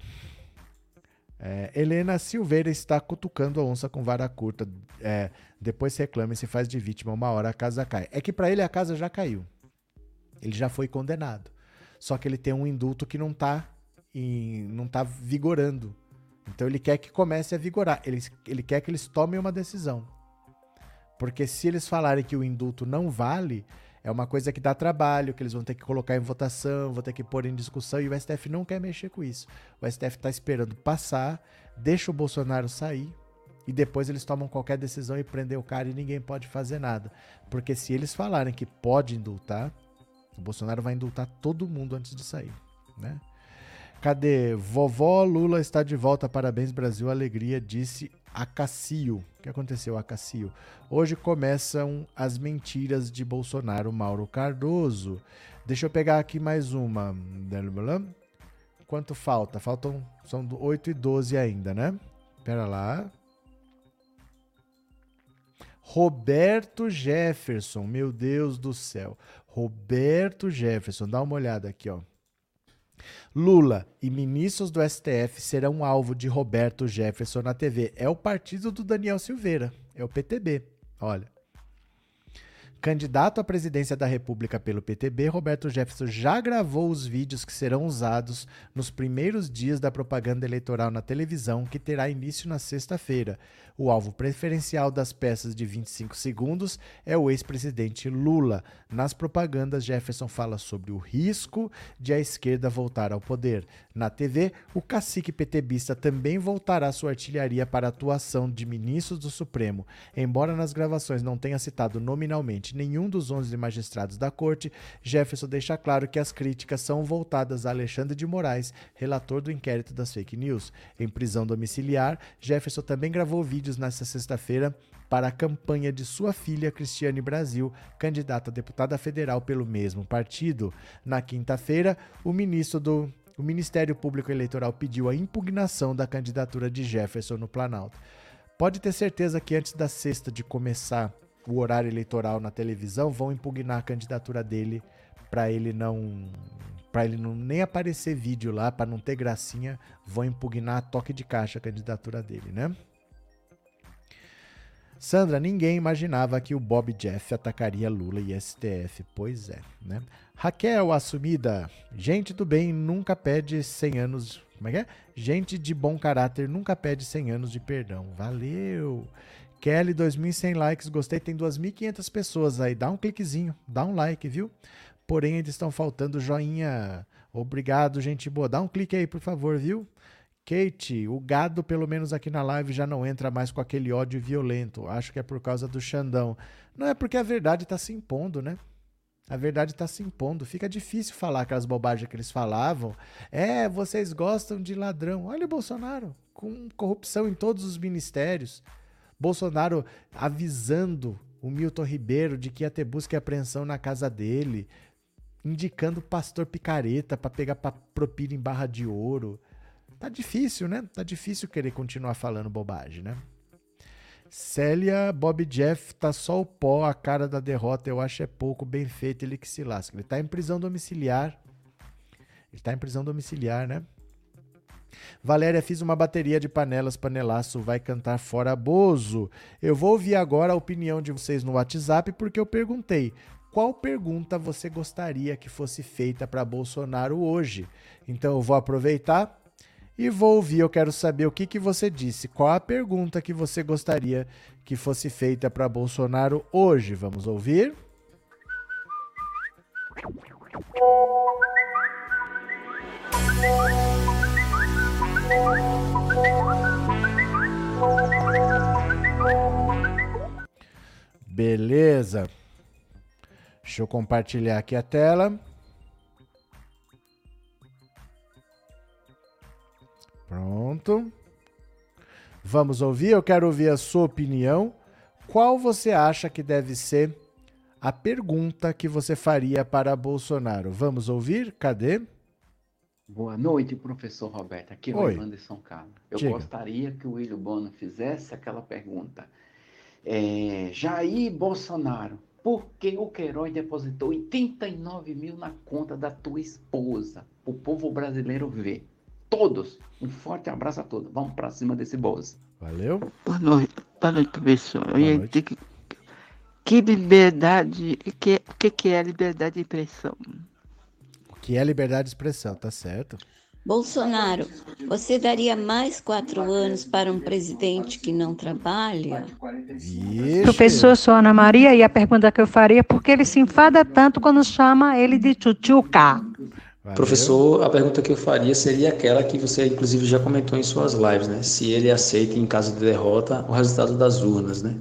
É, Helena Silveira está cutucando a onça com vara curta. É, depois reclama e se faz de vítima. Uma hora a casa cai. É que para ele a casa já caiu. Ele já foi condenado. Só que ele tem um indulto que não está não tá vigorando. Então ele quer que comece a vigorar. Ele, ele quer que eles tomem uma decisão. Porque se eles falarem que o indulto não vale, é uma coisa que dá trabalho, que eles vão ter que colocar em votação, vão ter que pôr em discussão, e o STF não quer mexer com isso. O STF está esperando passar, deixa o Bolsonaro sair, e depois eles tomam qualquer decisão e prender o cara e ninguém pode fazer nada. Porque se eles falarem que pode indultar, o Bolsonaro vai indultar todo mundo antes de sair, né? Cadê? Vovó Lula está de volta. Parabéns, Brasil. Alegria, disse Acacio. O que aconteceu, Acacio? Hoje começam as mentiras de Bolsonaro, Mauro Cardoso. Deixa eu pegar aqui mais uma. Quanto falta? Faltam. São 8 e 12 ainda, né? Pera lá. Roberto Jefferson, meu Deus do céu. Roberto Jefferson, dá uma olhada aqui, ó. Lula e ministros do STF serão alvo de Roberto Jefferson na TV. É o partido do Daniel Silveira, é o PTB. Olha. Candidato à presidência da República pelo PTB, Roberto Jefferson já gravou os vídeos que serão usados nos primeiros dias da propaganda eleitoral na televisão, que terá início na sexta-feira. O alvo preferencial das peças de 25 segundos é o ex-presidente Lula. Nas propagandas, Jefferson fala sobre o risco de a esquerda voltar ao poder. Na TV, o cacique petebista também voltará sua artilharia para a atuação de ministros do Supremo. Embora nas gravações não tenha citado nominalmente nenhum dos 11 magistrados da corte, Jefferson deixa claro que as críticas são voltadas a Alexandre de Moraes, relator do inquérito das fake news. Em prisão domiciliar, Jefferson também gravou vídeos nesta sexta-feira para a campanha de sua filha Cristiane Brasil, candidata a deputada federal pelo mesmo partido. Na quinta-feira, o ministro do o Ministério Público Eleitoral pediu a impugnação da candidatura de Jefferson no Planalto. Pode ter certeza que antes da sexta de começar o horário eleitoral na televisão, vão impugnar a candidatura dele para ele não para ele não nem aparecer vídeo lá, para não ter gracinha, vão impugnar a toque de caixa a candidatura dele, né? Sandra, ninguém imaginava que o Bob Jeff atacaria Lula e STF. Pois é, né? Raquel, assumida. Gente do bem nunca pede 100 anos. Como é que é? Gente de bom caráter nunca pede 100 anos de perdão. Valeu! Kelly, 2.100 likes. Gostei, tem 2.500 pessoas aí. Dá um cliquezinho, dá um like, viu? Porém, ainda estão faltando joinha. Obrigado, gente boa. Dá um clique aí, por favor, viu? Kate, o gado, pelo menos aqui na live, já não entra mais com aquele ódio violento. Acho que é por causa do Xandão. Não é porque a verdade está se impondo, né? A verdade está se impondo. Fica difícil falar aquelas bobagens que eles falavam. É, vocês gostam de ladrão. Olha o Bolsonaro, com corrupção em todos os ministérios. Bolsonaro avisando o Milton Ribeiro de que ia ter busca e apreensão na casa dele, indicando o pastor picareta para pegar propina em barra de ouro. Tá difícil, né? Tá difícil querer continuar falando bobagem, né? Célia, Bob Jeff, tá só o pó, a cara da derrota, eu acho é pouco, bem feito, ele que se lasca. Ele tá em prisão domiciliar. Ele tá em prisão domiciliar, né? Valéria, fiz uma bateria de panelas, panelaço, vai cantar fora Bozo. Eu vou ouvir agora a opinião de vocês no WhatsApp, porque eu perguntei qual pergunta você gostaria que fosse feita para Bolsonaro hoje. Então eu vou aproveitar e vou ouvir. Eu quero saber o que, que você disse. Qual a pergunta que você gostaria que fosse feita para Bolsonaro hoje? Vamos ouvir? Beleza. Deixa eu compartilhar aqui a tela. Pronto. Vamos ouvir? Eu quero ouvir a sua opinião. Qual você acha que deve ser a pergunta que você faria para Bolsonaro? Vamos ouvir? Cadê? Boa noite, professor Roberto. Aqui é o Oi. Anderson Carlos. Eu Diga. gostaria que o William Bono fizesse aquela pergunta. É, Jair Bolsonaro, por que o Queiroz depositou 89 mil na conta da tua esposa? O povo brasileiro ver todos. Um forte abraço a todos. Vamos para cima desse boss. Valeu. Boa noite, boa noite professor. Boa noite. Que, que liberdade, que, o que, que é liberdade de expressão? Que é liberdade de expressão, tá certo? Bolsonaro, você daria mais quatro anos para um presidente que não trabalha? Ixi. Professor, sou Ana Maria, e a pergunta que eu faria é por que ele se enfada tanto quando chama ele de tchutchuca? Valeu. Professor, a pergunta que eu faria seria aquela que você inclusive já comentou em suas lives, né? Se ele aceita em caso de derrota o resultado das urnas, né?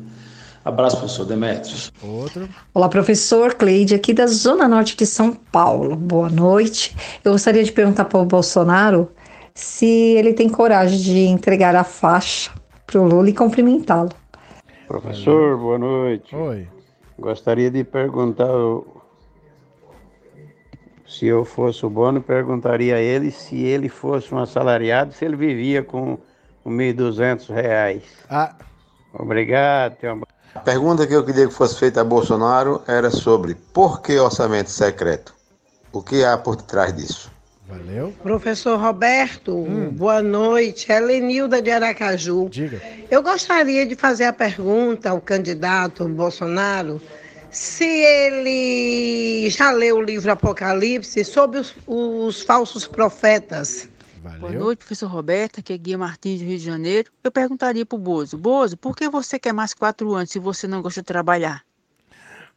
Abraço, professor Demetrios. Outro. Olá, professor Cleide, aqui da Zona Norte de São Paulo. Boa noite. Eu gostaria de perguntar para o Bolsonaro se ele tem coragem de entregar a faixa para o Lula e cumprimentá-lo. Professor, boa noite. Oi. Gostaria de perguntar se eu fosse o Bono, perguntaria a ele se ele fosse um assalariado, se ele vivia com, com 1.200 reais. Ah. Obrigado. A pergunta que eu queria que fosse feita a Bolsonaro era sobre por que orçamento secreto? O que há por detrás disso? Valeu. Professor Roberto, hum. boa noite. Helenilda de Aracaju. Diga. Eu gostaria de fazer a pergunta ao candidato Bolsonaro se ele já leu o livro Apocalipse sobre os, os falsos profetas. Valeu. Boa noite, professor Roberto, aqui é Guia Martins do Rio de Janeiro. Eu perguntaria para o Bozo, Bozo, por que você quer mais quatro anos se você não gosta de trabalhar?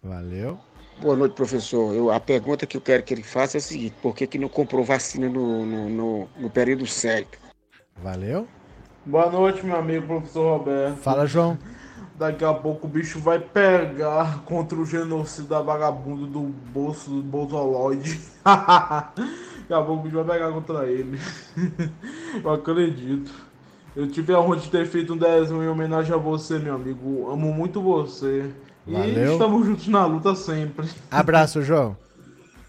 Valeu. Boa noite, professor. Eu, a pergunta que eu quero que ele faça é a seguinte: por que, que não comprou vacina no, no, no, no período certo? Valeu. Boa noite, meu amigo professor Roberto. Fala, João. Daqui a pouco o bicho vai pegar contra o genocida vagabundo do bolso do Bolsoloide. Daqui a pouco o bicho vai pegar contra ele. Eu acredito. Eu tive a honra de ter feito um desenho em homenagem a você, meu amigo. Amo muito você. Valeu. E estamos juntos na luta sempre. Abraço, João.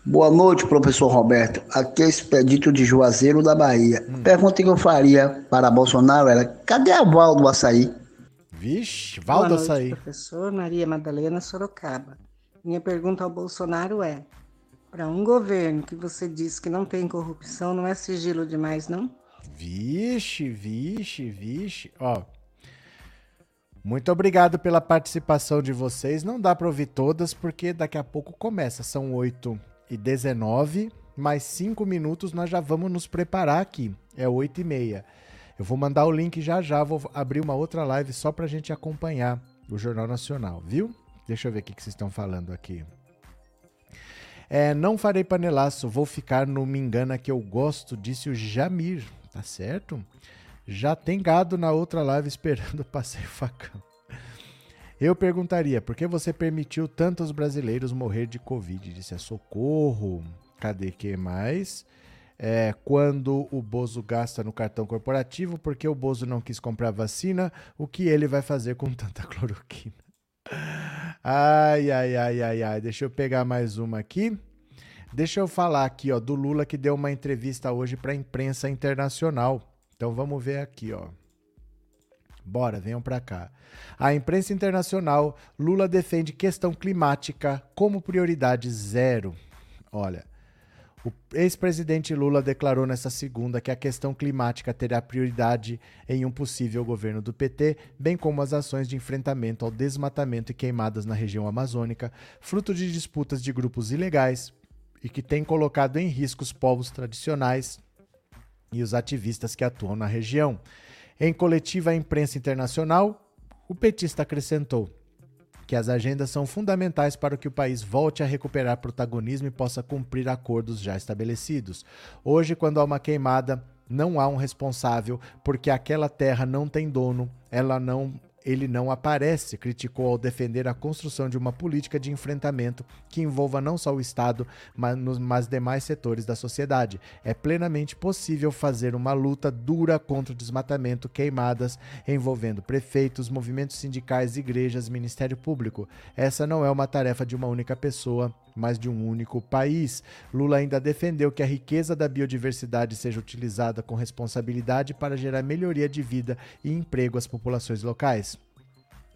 Boa noite, professor Roberto. Aqui é Expedito de Juazeiro, da Bahia. Hum. Pergunta que eu faria para Bolsonaro era: cadê a Valdo Açaí? Vixe, Valdo Boa Açaí. Noite, professor Maria Madalena Sorocaba. Minha pergunta ao Bolsonaro é: para um governo que você diz que não tem corrupção, não é sigilo demais, não? Vixe, vixe, vixe. Ó, muito obrigado pela participação de vocês. Não dá para ouvir todas porque daqui a pouco começa. São 8 e 19, mais 5 minutos nós já vamos nos preparar aqui. É 8 e meia. Eu vou mandar o link já já, vou abrir uma outra live só para a gente acompanhar o Jornal Nacional, viu? Deixa eu ver o que, vocês estão falando aqui. É, não farei panelaço, vou ficar no Me Engana que eu gosto, disse o Jamir, tá certo? Já tem gado na outra live esperando o passeio facão. Eu perguntaria, por que você permitiu tantos brasileiros morrer de Covid? Disse a Socorro. Cadê que mais? É, quando o Bozo gasta no cartão corporativo, porque o Bozo não quis comprar vacina, o que ele vai fazer com tanta cloroquina? Ai, ai, ai, ai, ai. Deixa eu pegar mais uma aqui. Deixa eu falar aqui, ó, do Lula que deu uma entrevista hoje para a imprensa internacional. Então vamos ver aqui, ó. Bora, venham para cá. A imprensa internacional, Lula defende questão climática como prioridade zero. Olha, o ex-presidente Lula declarou nesta segunda que a questão climática terá prioridade em um possível governo do PT, bem como as ações de enfrentamento ao desmatamento e queimadas na região amazônica, fruto de disputas de grupos ilegais e que tem colocado em risco os povos tradicionais e os ativistas que atuam na região. Em coletiva à imprensa internacional, o petista acrescentou que as agendas são fundamentais para que o país volte a recuperar protagonismo e possa cumprir acordos já estabelecidos. Hoje, quando há uma queimada, não há um responsável, porque aquela terra não tem dono, ela não ele não aparece, criticou ao defender a construção de uma política de enfrentamento que envolva não só o Estado, mas, nos, demais setores da sociedade. É plenamente possível fazer uma luta dura contra o desmatamento, queimadas, envolvendo prefeitos, movimentos sindicais, igrejas, Ministério Público. Essa não é uma tarefa de uma única pessoa, mas de um único país. Lula ainda defendeu que a riqueza da biodiversidade seja utilizada com responsabilidade para gerar melhoria de vida e emprego às populações locais.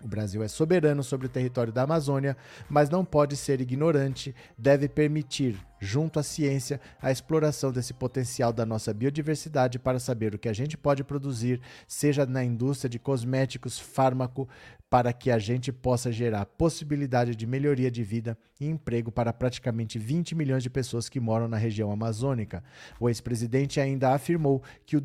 O Brasil é soberano sobre o território da Amazônia, mas não pode ser ignorante, deve permitir, junto à ciência, a exploração desse potencial da nossa biodiversidade para saber o que a gente pode produzir, seja na indústria de cosméticos, fármaco, para que a gente possa gerar possibilidade de melhoria de vida e emprego para praticamente 20 milhões de pessoas que moram na região amazônica. O ex-presidente ainda afirmou que o,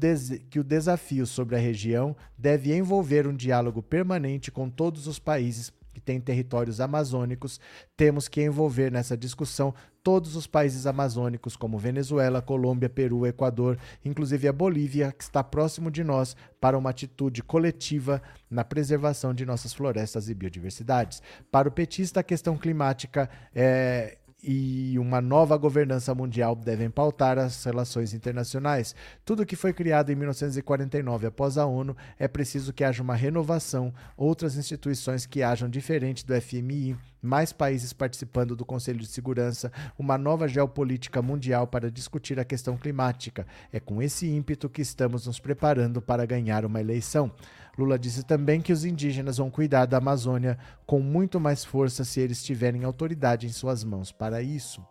que o desafio sobre a região deve envolver um diálogo permanente com todos os países têm territórios amazônicos, temos que envolver nessa discussão todos os países amazônicos, como Venezuela, Colômbia, Peru, Equador, inclusive a Bolívia, que está próximo de nós, para uma atitude coletiva na preservação de nossas florestas e biodiversidades. Para o petista, a questão climática é e uma nova governança mundial devem pautar as relações internacionais. Tudo que foi criado em 1949 após a ONU é preciso que haja uma renovação, outras instituições que hajam diferente do FMI, mais países participando do Conselho de Segurança, uma nova geopolítica mundial para discutir a questão climática. É com esse ímpeto que estamos nos preparando para ganhar uma eleição. Lula disse também que os indígenas vão cuidar da Amazônia com muito mais força se eles tiverem autoridade em suas mãos para isso.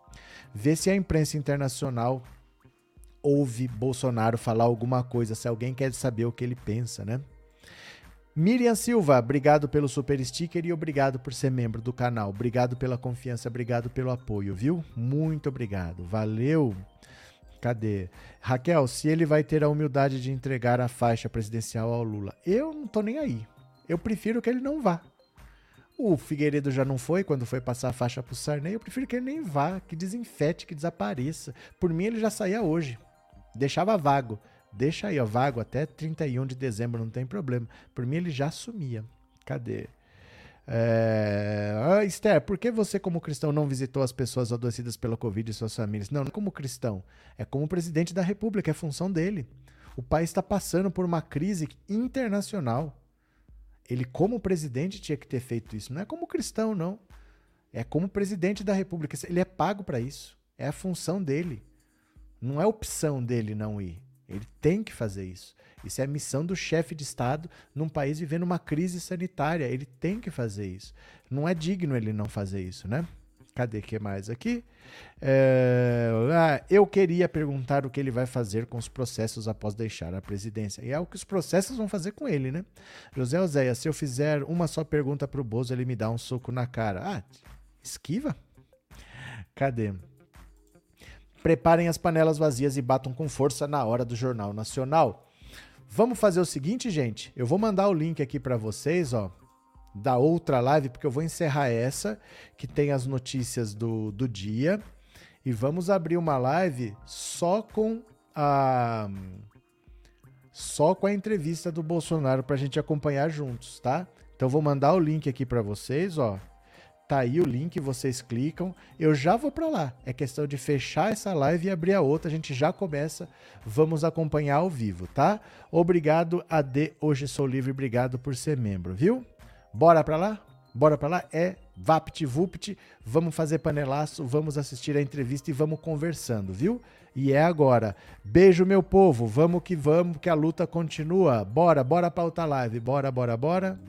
Vê se a imprensa internacional ouve Bolsonaro falar alguma coisa, se alguém quer saber o que ele pensa, né? Miriam Silva, obrigado pelo super sticker e obrigado por ser membro do canal. Obrigado pela confiança, obrigado pelo apoio, viu? Muito obrigado. Valeu. Cadê? Raquel, se ele vai ter a humildade de entregar a faixa presidencial ao Lula, eu não tô nem aí. Eu prefiro que ele não vá. O Figueiredo já não foi quando foi passar a faixa pro Sarney. Eu prefiro que ele nem vá, que desinfete, que desapareça. Por mim, ele já saía hoje. Deixava vago. Deixa aí, ó, vago até 31 de dezembro, não tem problema. Por mim, ele já sumia. Cadê? É... Ah, Esther, por que você, como cristão, não visitou as pessoas adoecidas pela Covid e suas famílias? Não, não como cristão. É como presidente da República, é função dele. O país está passando por uma crise internacional. Ele, como presidente, tinha que ter feito isso. Não é como cristão, não. É como presidente da República. Ele é pago para isso. É a função dele. Não é opção dele não ir. Ele tem que fazer isso. Isso é a missão do chefe de Estado num país vivendo uma crise sanitária. Ele tem que fazer isso. Não é digno ele não fazer isso, né? Cadê que mais aqui? É, ah, eu queria perguntar o que ele vai fazer com os processos após deixar a presidência. E é o que os processos vão fazer com ele, né? José Oséia, se eu fizer uma só pergunta para o Bozo, ele me dá um soco na cara. Ah, esquiva? Cadê? Preparem as panelas vazias e batam com força na hora do Jornal Nacional. Vamos fazer o seguinte, gente. Eu vou mandar o link aqui para vocês, ó da outra live, porque eu vou encerrar essa, que tem as notícias do, do dia. E vamos abrir uma live só com a. Só com a entrevista do Bolsonaro para a gente acompanhar juntos, tá? Então vou mandar o link aqui para vocês, ó. Tá aí o link, vocês clicam. Eu já vou para lá. É questão de fechar essa live e abrir a outra. A gente já começa. Vamos acompanhar ao vivo, tá? Obrigado, AD. Hoje sou livre. Obrigado por ser membro, viu? Bora pra lá? Bora pra lá? É VaptVupt, vamos fazer panelaço, vamos assistir a entrevista e vamos conversando, viu? E é agora. Beijo, meu povo, vamos que vamos, que a luta continua. Bora, bora pra outra live, bora, bora, bora.